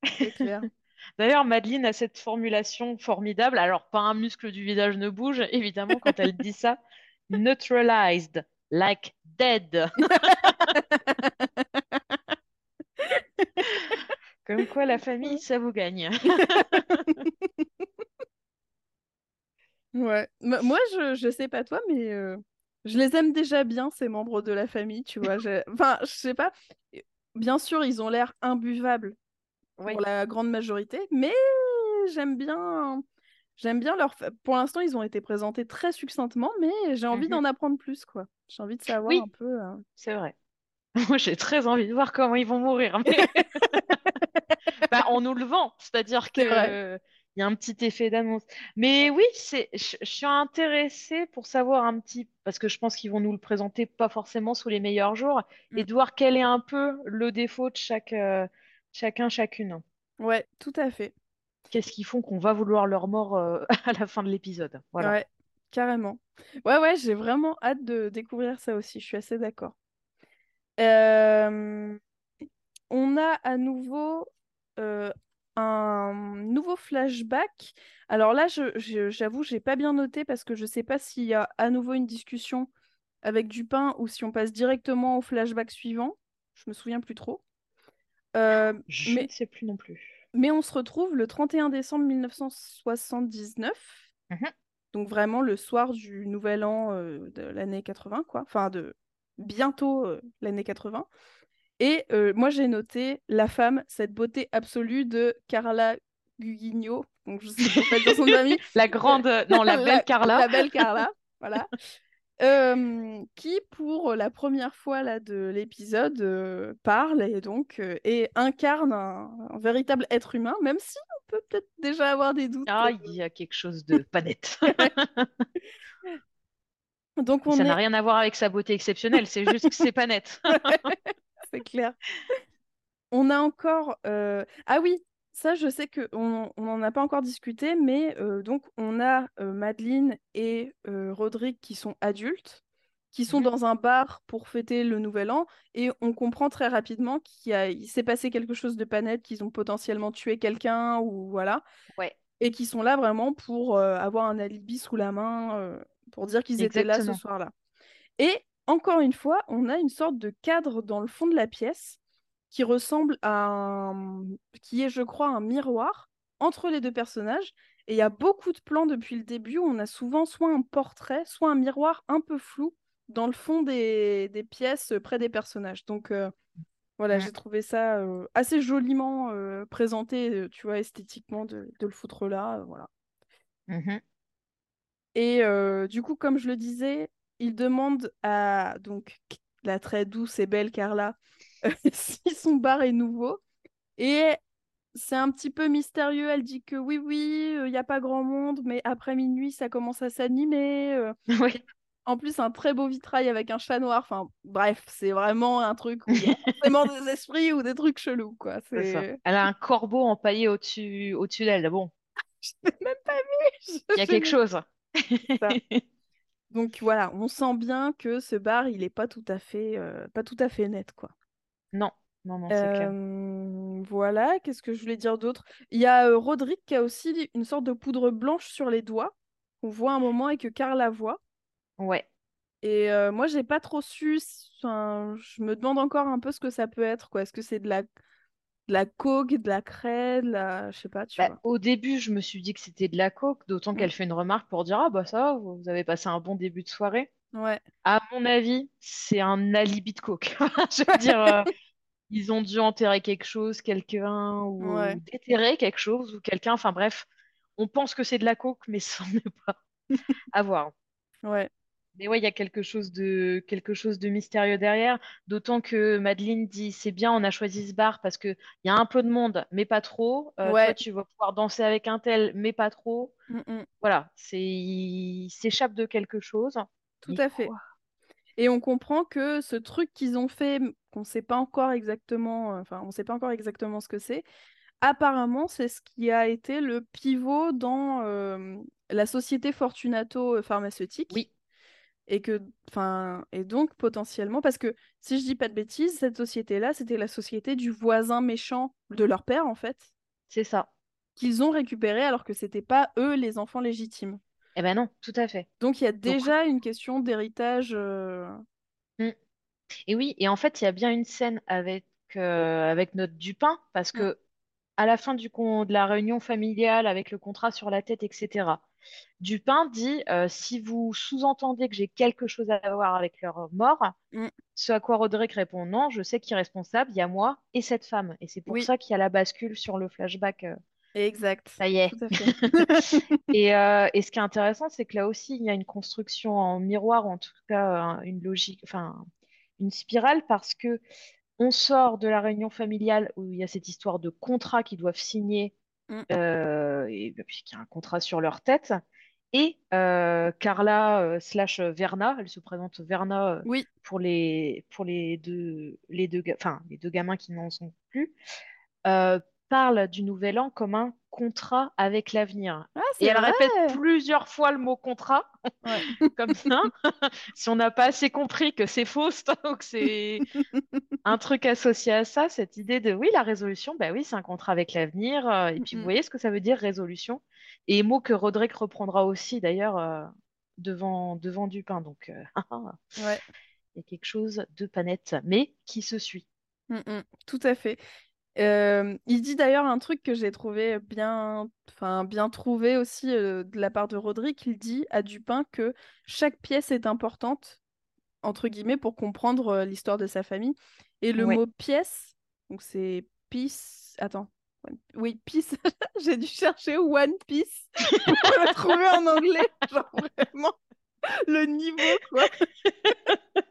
D'ailleurs, Madeleine a cette formulation formidable. Alors, pas un muscle du visage ne bouge, évidemment, quand elle dit ça. Neutralized like dead. Comme quoi la famille, ça vous gagne. ouais. Moi, je, je sais pas toi, mais euh, je les aime déjà bien, ces membres de la famille, tu vois. Enfin, je sais pas. Bien sûr, ils ont l'air imbuvables pour la grande majorité, mais j'aime bien. J'aime bien leur. Pour l'instant, ils ont été présentés très succinctement, mais j'ai envie mmh d'en apprendre plus, quoi. J'ai envie de savoir un peu. Euh. C'est vrai. Moi, j'ai très envie de voir comment ils vont mourir. bah, on nous le vend, c'est-à-dire qu'il y a un petit effet d'annonce. Mais oui, c'est, je, suis intéressée pour savoir un petit, parce que je pense qu'ils vont nous le présenter pas forcément sous les meilleurs jours, et mm. de voir quel est un peu le défaut de chaque, euh, chacun, chacune. Ouais, tout à fait. Qu'est-ce qu'ils font qu'on va vouloir leur mort euh, à la fin de l'épisode. Voilà. Ouais, carrément. Ouais, ouais, j'ai vraiment hâte de découvrir ça aussi. Je suis assez d'accord. Euh, on a à nouveau euh, un nouveau flashback. Alors là, je, j'avoue, j'ai pas bien noté parce que je sais pas s'il y a à nouveau une discussion avec Dupin ou si on passe directement au flashback suivant. Je me souviens plus trop. Euh, je ne sais plus non plus. Mais on se retrouve le 31 décembre 1979. Donc vraiment le soir du nouvel an euh, de l'année 80, quoi. Enfin, de bientôt euh, l'année 80. Et euh, moi, j'ai noté la femme, cette beauté absolue de Carla Gugino. Donc, je sais pas son amie. la grande, non, la belle Carla. La belle Carla, voilà. Qui, pour la première fois là, de l'épisode, parle et donc et incarne un, véritable être humain, même si on peut peut-être déjà avoir des doutes. Ah, il y a quelque chose de pas net. donc on Ça n'a rien à voir avec sa beauté exceptionnelle, c'est juste que c'est pas net. c'est clair. On a encore. Ah oui, ça, je sais qu'on n'en a pas encore discuté, mais donc on a Madeleine et Rodrigue qui sont adultes, qui sont mmh dans un bar pour fêter le Nouvel An, et on comprend très rapidement qu'il s'est passé quelque chose de pas net, qu'ils ont potentiellement tué quelqu'un, ou voilà. Ouais. Et qui sont là vraiment pour avoir un alibi sous la main, pour dire qu'ils étaient là ce soir-là. Et encore une fois, on a une sorte de cadre dans le fond de la pièce qui ressemble à un... qui est, je crois, un miroir entre les deux personnages. Et il y a beaucoup de plans depuis le début où on a souvent soit un portrait, soit un miroir un peu flou dans le fond des, des pièces près des personnages. Donc euh, voilà, j'ai trouvé ça euh, assez joliment euh, présenté, tu vois, esthétiquement, de, de le foutre là. voilà. Mmh et du coup, comme je le disais, il demande à donc la très douce et belle Carla si son bar est nouveau. Et c'est un petit peu mystérieux. Elle dit que oui, oui, il n'y a pas grand monde, mais après minuit, ça commence à s'animer. oui. En plus, un très beau vitrail avec un chat noir. Enfin, bref, c'est vraiment un truc où il y a vraiment des esprits ou des trucs chelous, quoi. Elle a un corbeau empaillé au-dessus au d'elle. Bon. Je l'ai même pas vu. Il y a quelque chose. Donc voilà, on sent bien que ce bar, il est pas tout à fait, pas tout à fait net, quoi. Non, non, non, c'est clair. voilà, qu'est-ce que je voulais dire d'autre? Il y a Roderick qui a aussi une sorte de poudre blanche sur les doigts, qu'on voit un moment et que Carla voit. Ouais. Et moi, j'ai pas trop su. je me demande encore un peu ce que ça peut être. quoi. Est-ce que c'est de la, de la coke, de la craie, de la. Je sais pas, tu bah, vois. au début, je me suis dit que c'était de la coke, d'autant mmh. qu'elle fait une remarque pour dire Ah, bah ça vous avez passé un bon début de soirée. Ouais. À mon avis, c'est un alibi de coke. je veux dire, euh, ils ont dû enterrer quelque chose, quelqu'un, ou déterrer quelque chose, ou quelqu'un. Enfin bref, on pense que c'est de la coke, mais ça n'est pas. à voir. Ouais. Mais ouais, il y a quelque chose de quelque chose de mystérieux derrière. D'autant que Madeleine dit c'est bien, on a choisi ce bar parce que il y a un peu de monde, mais pas trop. Euh, toi, tu vas pouvoir danser avec un tel, mais pas trop. Mm, mm. Voilà, c'est il s'échappe de quelque chose. Tout à fait. Et on comprend que ce truc qu'ils ont fait, qu'on ne sait pas encore exactement, enfin, on sait pas encore exactement ce que c'est. Apparemment, c'est ce qui a été le pivot dans la société Fortunato pharmaceutique. Oui. Et que, enfin, et donc potentiellement, parce que si je dis pas de bêtises, cette société-là, c'était la société du voisin méchant de leur père, en fait. C'est ça. Qu'ils ont récupéré alors que c'était pas eux les enfants légitimes. Eh ben non, tout à fait. Donc il y a déjà une question d'héritage. Euh, mm. Et oui, et en fait, il y a bien une scène avec, euh, avec notre Dupin, parce que mm. à la fin du con de la réunion familiale, avec le contrat sur la tête, etc., Dupin dit euh, si vous sous-entendez que j'ai quelque chose à voir avec leur mort, mm. ce à quoi Roderick répond non, je sais qui est responsable, il y a moi et cette femme. Et c'est pour ça qu'il y a la bascule sur le flashback Exact. Ça y est. et, euh, et, ce qui est intéressant, c'est que là aussi, il y a une construction en miroir, en tout cas une logique, enfin une spirale, parce que on sort de la réunion familiale où il y a cette histoire de contrat qu'ils doivent signer, mm. euh, et puisqu'il y a un contrat sur leur tête. Et euh, Carla slash Verna, elle se présente Verna oui. pour les pour les deux les deux enfin les deux gamins qui n'en sont plus parle du nouvel an comme un contrat avec l'avenir. Ah, et elle répète plusieurs fois le mot contrat, comme ça. si on n'a pas assez compris que c'est faux, que c'est un truc associé à ça, cette idée de oui, la résolution, ben oui, c'est un contrat avec l'avenir. Euh, et puis vous voyez ce que ça veut dire résolution. Et mot que Roderick reprendra aussi d'ailleurs euh, devant, devant Dupin. Donc euh, il y a quelque chose de panette, mais qui se suit. tout à fait il dit d'ailleurs un truc que j'ai trouvé bien, enfin bien trouvé aussi de la part de Roderick. Il dit à Dupin que chaque pièce est importante entre guillemets pour comprendre l'histoire de sa famille. Et le mot pièce, donc c'est peace. Attends, oui peace. j'ai dû chercher One Piece pour le trouver en anglais, genre vraiment. le niveau, quoi.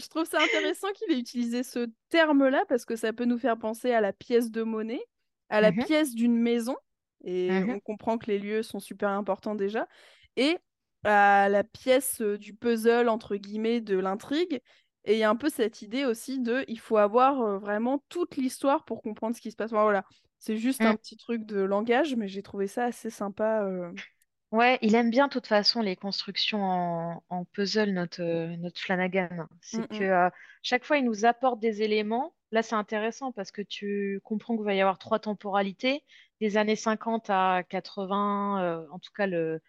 je trouve ça intéressant qu'il ait utilisé ce terme-là parce que ça peut nous faire penser à la pièce de monnaie, à la Mhm. pièce d'une maison, et Mhm. on comprend que les lieux sont super importants déjà, et à la pièce euh, du puzzle, entre guillemets, de l'intrigue. Et il y a un peu cette idée aussi de il faut avoir euh, vraiment toute l'histoire pour comprendre ce qui se passe. Enfin, voilà, c'est juste un Mm. petit truc de langage, mais j'ai trouvé ça assez sympa. euh. Ouais, il aime bien de toute façon les constructions en, en puzzle, notre, euh, notre Flanagan. C'est Mm, que mm. euh, chaque fois, il nous apporte des éléments. Là, c'est intéressant parce que tu comprends qu'il va y avoir trois temporalités, des années 50 à 80, euh, en tout cas le,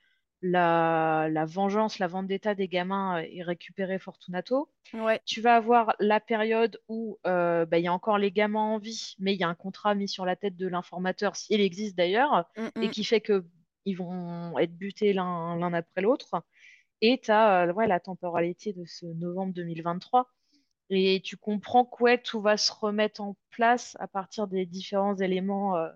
la, la vengeance, la vendetta des gamins euh, et récupérer Fortunato. Ouais. Tu vas avoir la période où euh, bah, il y a encore les gamins en vie, mais il y a un contrat mis sur la tête de l'informateur, s'il existe d'ailleurs, Mm, et mm. qui fait que ils vont être butés l'un après l'autre. Et tu as ouais, la temporalité de ce novembre 2023. Et tu comprends que ouais, tout va se remettre en place à partir des différents éléments euh, de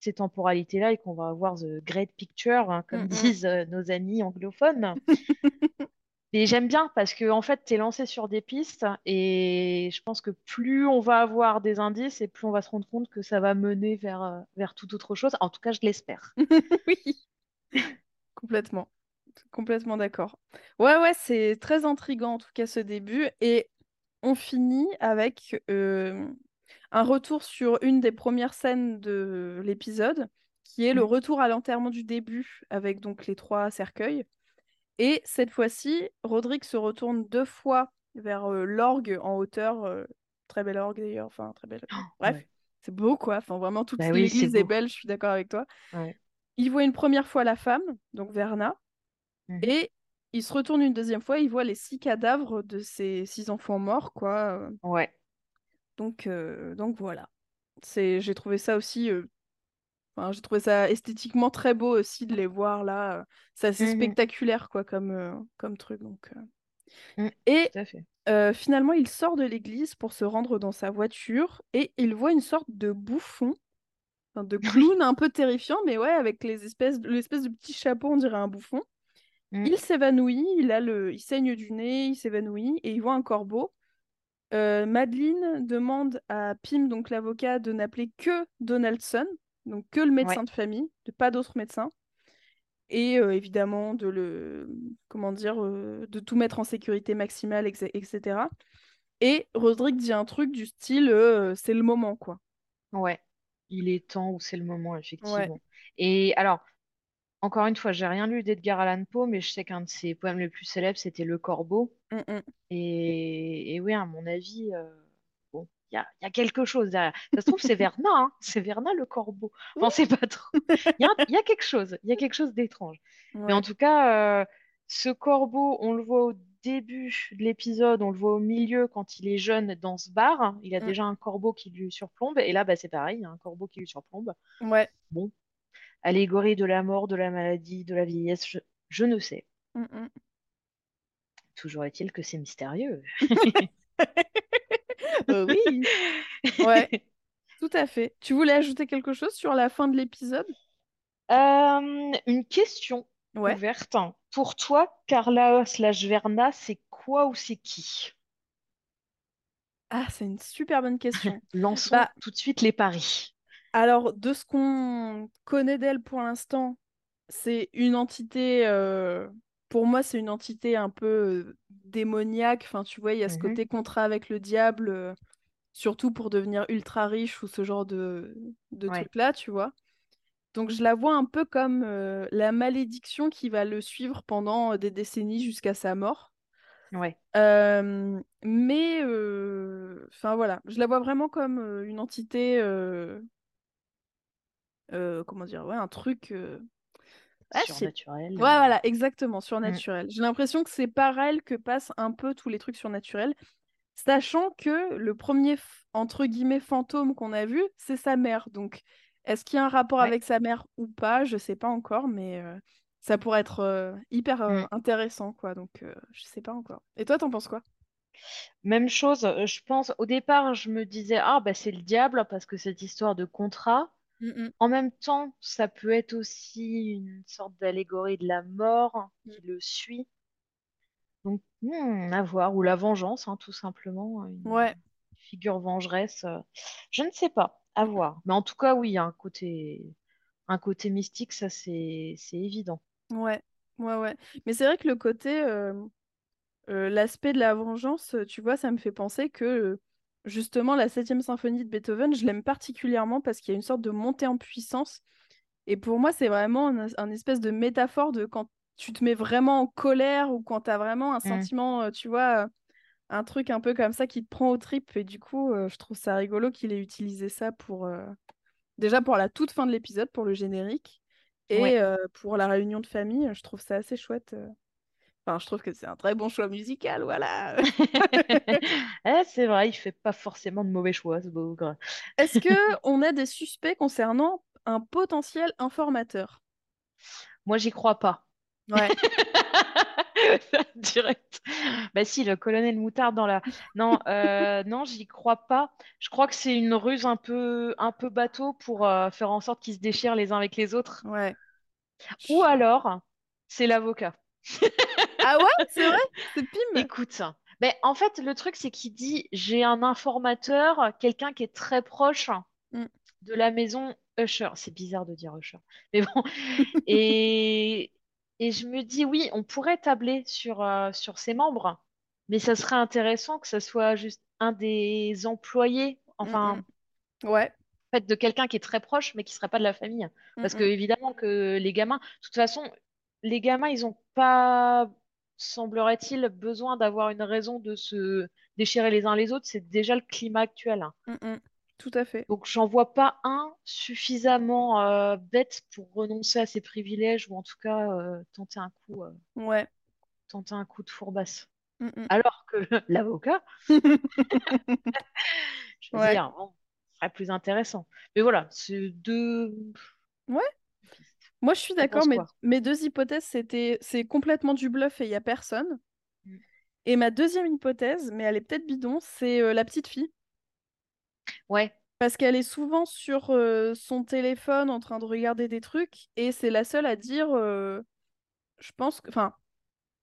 ces temporalités-là et qu'on va avoir the great picture, hein, comme Mm, mm. disent euh, nos amis anglophones. Et j'aime bien parce que en fait, tu es lancé sur des pistes et je pense que plus on va avoir des indices et plus on va se rendre compte que ça va mener vers, euh, vers toute autre chose. En tout cas, je l'espère. Oui, complètement. Complètement d'accord. Ouais, ouais, c'est très intriguant en tout cas ce début. Et on finit avec euh, un retour sur une des premières scènes de l'épisode, qui est le Mm. retour à l'enterrement du début avec donc les trois cercueils. Et cette fois-ci, Roderick se retourne deux fois vers euh, l'orgue en hauteur. euh, très belle orgue d'ailleurs, enfin très belle. Bref, Ouais. c'est beau quoi. Enfin vraiment toute Bah oui, l'église est beau. belle, je suis d'accord avec toi. Ouais. Il voit une première fois la femme, donc Verna, Mhm. et il se retourne une deuxième fois, il voit les six cadavres de ses six enfants morts, quoi. euh, Ouais. Donc, euh, donc voilà. C'est, j'ai trouvé ça aussi, enfin, j'ai trouvé ça esthétiquement très beau aussi de les voir là. C'est assez Mhm. spectaculaire, quoi, comme, euh, comme truc. Donc, euh. Mm, Et euh, finalement, il sort de l'église pour se rendre dans sa voiture et il voit une sorte de bouffon, enfin, de clown un peu terrifiant, mais ouais, avec les espèces, l'espèce de petit chapeau, on dirait un bouffon. Mm. Il s'évanouit, il a le, il saigne du nez, il s'évanouit et il voit un corbeau. Madeleine demande à Pym, donc l'avocat, de n'appeler que Donaldson, donc que le médecin Ouais. de famille, de pas d'autres médecins, et euh, évidemment de le, comment dire, euh, de tout mettre en sécurité maximale, etc. Et Roderick dit un truc du style, euh, c'est le moment, quoi. Ouais. Il est temps où c'est le moment, Ouais. effectivement. Et alors, encore une fois, j'ai rien lu d'Edgar Allan Poe, mais je sais qu'un de ses poèmes les plus célèbres, c'était Le Corbeau. Mm, mm. Et, et oui, à mon avis, il y a, il y a quelque chose derrière. Ça se trouve, c'est Verna, hein. C'est Verna le corbeau. Enfin, c'est pas trop. Il y a, il y a quelque chose, il y a quelque chose d'étrange. Mais en tout cas, euh, ce corbeau, on le voit au début de l'épisode, on le voit au milieu quand il est jeune dans ce bar. Il a Mm. déjà un corbeau qui lui surplombe. Et là, bah, c'est pareil, il y a un corbeau qui lui surplombe. Ouais. Bon, allégorie de la mort, de la maladie, de la vieillesse, je, je ne sais. Mm, mm. Toujours est-il que c'est mystérieux. Euh, oui. Ouais, tout à fait. Tu voulais ajouter quelque chose sur la fin de l'épisode? Euh, une question Ouais. ouverte. Pour toi, Carla slash Verna, c'est quoi ou c'est qui? Ah, c'est une super bonne question. Lançons Bah, tout de suite les paris. alors, de ce qu'on connaît d'elle pour l'instant, c'est une entité, euh, pour moi, c'est une entité un peu démoniaque. Enfin, tu vois, il y a ce Mhm. côté contrat avec le diable, euh, surtout pour devenir ultra riche ou ce genre de, de Ouais. trucs-là, tu vois. Donc, je la vois un peu comme euh, la malédiction qui va le suivre pendant des décennies jusqu'à sa mort. Ouais. Euh, mais, enfin voilà, je la vois vraiment comme une entité, comment dire, ouais, un truc. Ah, Surnaturel. Ouais, euh, voilà, exactement, mm. surnaturel. J'ai l'impression que c'est par elle que passent un peu tous les trucs surnaturels, sachant que le premier, entre guillemets, fantôme qu'on a vu, c'est sa mère. Donc, est-ce qu'il y a un rapport Ouais. avec sa mère ou pas? Je sais pas encore, mais euh, ça pourrait être euh, hyper euh, Mm. intéressant, quoi. Donc, je sais pas encore. Et toi, t'en penses quoi? Même chose, je pense, au départ, je me disais, ah, bah, c'est le diable, parce que cette histoire de contrat. Mm, mm. en même temps, ça peut être aussi une sorte d'allégorie de la mort qui le suit. Donc, hmm, à voir. Ou la vengeance, hein, tout simplement. Une Ouais, figure vengeresse. euh, Je ne sais pas. À voir. Mais en tout cas, oui, il y a un côté, un côté mystique, ça c'est c'est évident. ouais, ouais, ouais. Mais c'est vrai que le côté, euh, euh, l'aspect de la vengeance, euh, tu vois, ça me fait penser que justement la septième symphonie de Beethoven, je l'aime particulièrement parce qu'il y a une sorte de montée en puissance. Et pour moi, c'est vraiment un, un espèce de métaphore de quand tu te mets vraiment en colère ou quand tu as vraiment un Mm. sentiment, euh, tu vois, euh, un truc un peu comme ça qui te prend aux tripes. Et du coup, euh, je trouve ça rigolo qu'il ait utilisé ça pour, euh, déjà pour la toute fin de l'épisode, pour le générique. Ouais. Et euh, pour la réunion de famille, je trouve ça assez chouette. Enfin, je trouve que c'est un très bon choix musical, voilà. Eh, c'est vrai, il fait pas forcément de mauvais choix, ce bougre. Est-ce que on a des suspects concernant un potentiel informateur? Moi, j'y crois pas. Ouais. Direct. Bah si, le colonel Moutarde dans la. Non, euh, non, j'y crois pas. Je crois que c'est une ruse un peu, un peu bateau pour euh, faire en sorte qu'ils se déchirent les uns avec les autres. Ouais. Ou alors, c'est l'avocat. Ah ouais, c'est vrai? C'est Pim? Écoute, ben, en fait, le truc, c'est qu'il dit, j'ai un informateur, quelqu'un qui est très proche Mm. de la maison Usher. C'est bizarre de dire Usher. Mais bon. Et, et je me dis, oui, on pourrait tabler sur, euh, sur ses membres, mais ça serait intéressant que ce soit juste un des employés, enfin, Mm, mm. Ouais. en fait, de quelqu'un qui est très proche, mais qui serait pas de la famille. Mm, Parce que, mm. évidemment, que les gamins, de toute façon, les gamins, ils ont pas, semblerait-il, besoin d'avoir une raison de se déchirer les uns les autres. C'est déjà le climat actuel. hein. Mm, mm. Tout à fait. Donc, j'en vois pas un suffisamment euh, bête pour renoncer à ses privilèges ou en tout cas euh, tenter un coup, euh, Ouais. tenter un coup de fourbasse. Mm, mm. Alors que l'avocat, je veux Ouais. dire, bon, ce serait plus intéressant. Mais voilà, c'est deux Ouais. Moi, je suis d'accord, mais mes deux hypothèses, c'était c'est complètement du bluff et il n'y a personne. Mm. Et ma deuxième hypothèse, mais elle est peut-être bidon, c'est euh, la petite fille. Ouais, Parce qu'elle est souvent sur euh, son téléphone en train de regarder des trucs et c'est la seule à dire, euh, je pense que, enfin,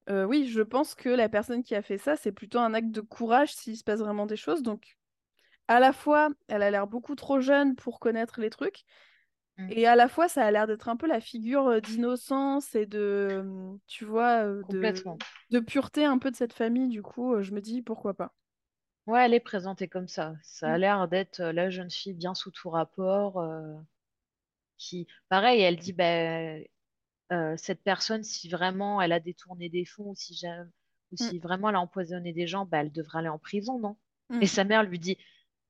oui, je pense que la personne qui a fait ça, c'est plutôt un acte de courage s'il se passe vraiment des choses. Donc, à la fois, elle a l'air beaucoup trop jeune pour connaître les trucs. Et à la fois, ça a l'air d'être un peu la figure d'innocence et de, euh, tu vois, de, pureté un peu de cette famille. Du coup, je me dis pourquoi pas. Ouais, elle est présentée comme ça. Ça a Mm. l'air d'être la jeune fille bien sous tout rapport, euh, qui, pareil, elle dit, ben, euh, cette personne, si vraiment elle a détourné des fonds, ou si, ou Mm. si vraiment elle a empoisonné des gens, ben, elle devrait aller en prison, non? Mm. Et sa mère lui dit,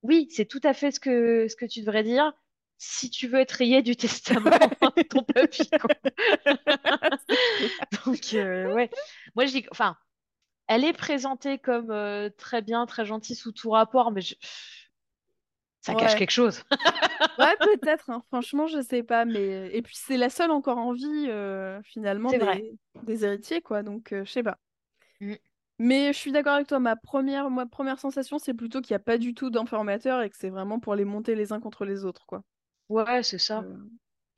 oui, c'est tout à fait ce que, ce que tu devrais dire si tu veux être rayé du testament de ton papy. Donc, euh, ouais. Moi, je dis, enfin, elle est présentée comme euh, très bien, très gentille sous tout rapport, mais je- ça cache quelque chose. Ouais, peut-être, hein. Franchement, je sais pas, mais et puis c'est la seule encore en vie euh, finalement vrai. des... héritiers, quoi. Donc, je sais pas. Mm. Mais je suis d'accord avec toi. Ma première, ma première sensation, c'est plutôt qu'il n'y a pas du tout d'informateurs et que c'est vraiment pour les monter les uns contre les autres, quoi. Ouais, c'est ça. Euh,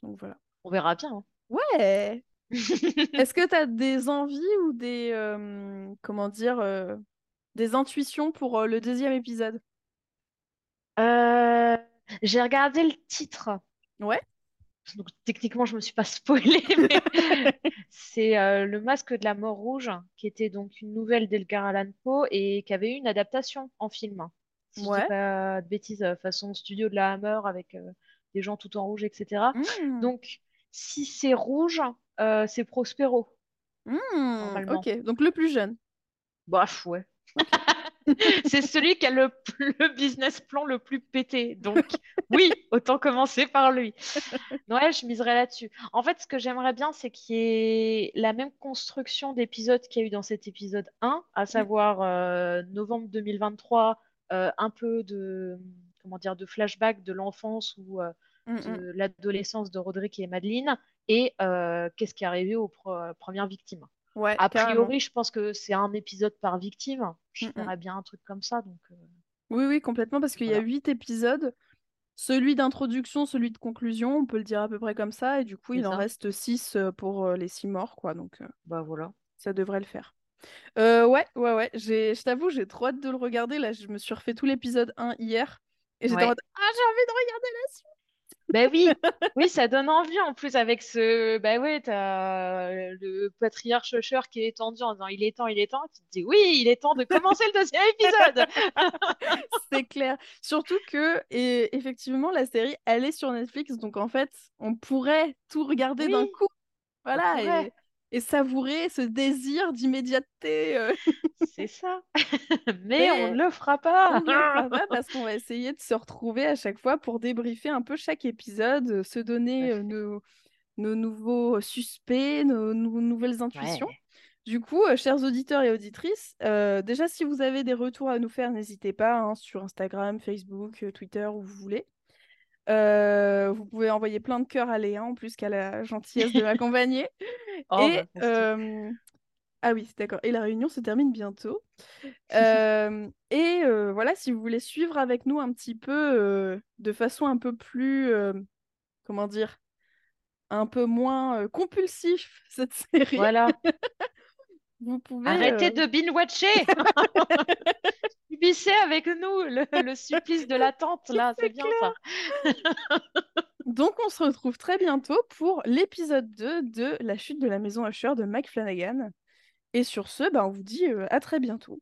Donc voilà. On verra bien. hein. Ouais. Est-ce que tu as des envies ou des euh, comment dire euh, des intuitions pour euh, le deuxième épisode? Euh, j'ai regardé le titre. Ouais. Donc, techniquement, je me suis pas spoilée, mais c'est euh, Le Masque de la Mort Rouge, qui était donc une nouvelle d'Edgar Allan Poe et qui avait eu une adaptation en film. Si je dis Ouais. pas de bêtises, façon studio de la Hammer avec euh, des gens tout en rouge, etc. Hmm. Donc, si c'est rouge, euh, c'est Prospero, normalement. Ok. Donc le plus jeune. Bof, ouais. C'est celui qui a le, le business plan le plus pété. Donc, oui, autant commencer par lui. Ouais, je miserais là-dessus. En fait, ce que j'aimerais bien, c'est qu'il y ait la même construction d'épisodes qu'il y a eu dans cet épisode 1, à savoir euh, novembre 2023, euh, un peu de, comment dire, de flashback de l'enfance ou euh, Hmm, de hmm. l'adolescence de Roderick et Madeleine, et euh, qu'est-ce qui est arrivé aux pro- premières victimes. Ouais, A carrément. priori, je pense que c'est un épisode par victime. Je Mm, mm. ferais bien un truc comme ça. Donc, euh, Oui, oui, complètement, parce qu'il y a huit épisodes. celui d'introduction, celui de conclusion, on peut le dire à peu près comme ça. Et du coup, il en reste 6 pour les 6 morts, quoi. Donc, bah voilà. Ça devrait le faire. ouais, ouais, ouais. Je t'avoue, j'ai trop hâte de le regarder. Là, je me suis refait tout l'épisode 1 hier. Et j'étais en mode Ah, j'ai envie de regarder la suite ben oui, oui, ça donne envie en plus avec ce. Ben ouais, t'as le patriarche Usher qui est tendu en disant il est temps, il est temps. Tu te dis oui, il est temps de commencer le deuxième épisode. c'est clair. Surtout que, et effectivement, la série, elle est sur Netflix, donc en fait, on pourrait tout regarder d'un coup. Voilà, et, et savourer ce désir d'immédiateté. Euh. C'est ça. Mais, on ne le fera pas. On ne le fera pas parce qu'on va essayer de se retrouver à chaque fois pour débriefer un peu chaque épisode, euh, se donner euh, nos, nos, nouveaux suspects, nos, nouvelles intuitions. Du coup, chers auditeurs et auditrices, déjà si vous avez des retours à nous faire, n'hésitez pas hein, sur Instagram, Facebook, Twitter, où vous voulez. Euh, vous pouvez envoyer plein de cœurs à Léa en plus qu'à la gentillesse de m'accompagner. oh, et bah, euh, ah oui, d'accord. Et la réunion se termine bientôt. Euh, et voilà, si vous voulez suivre avec nous un petit peu de façon un peu plus, comment dire, un peu moins compulsif cette série. Voilà. vous pouvez. Arrêtez de binge-watcher subissez avec nous le, supplice de l'attente, là, c'est bien ça. Donc, on se retrouve très bientôt pour l'épisode 2 de La chute de la maison Usher de Mike Flanagan. Et sur ce, bah, on vous dit euh, à très bientôt.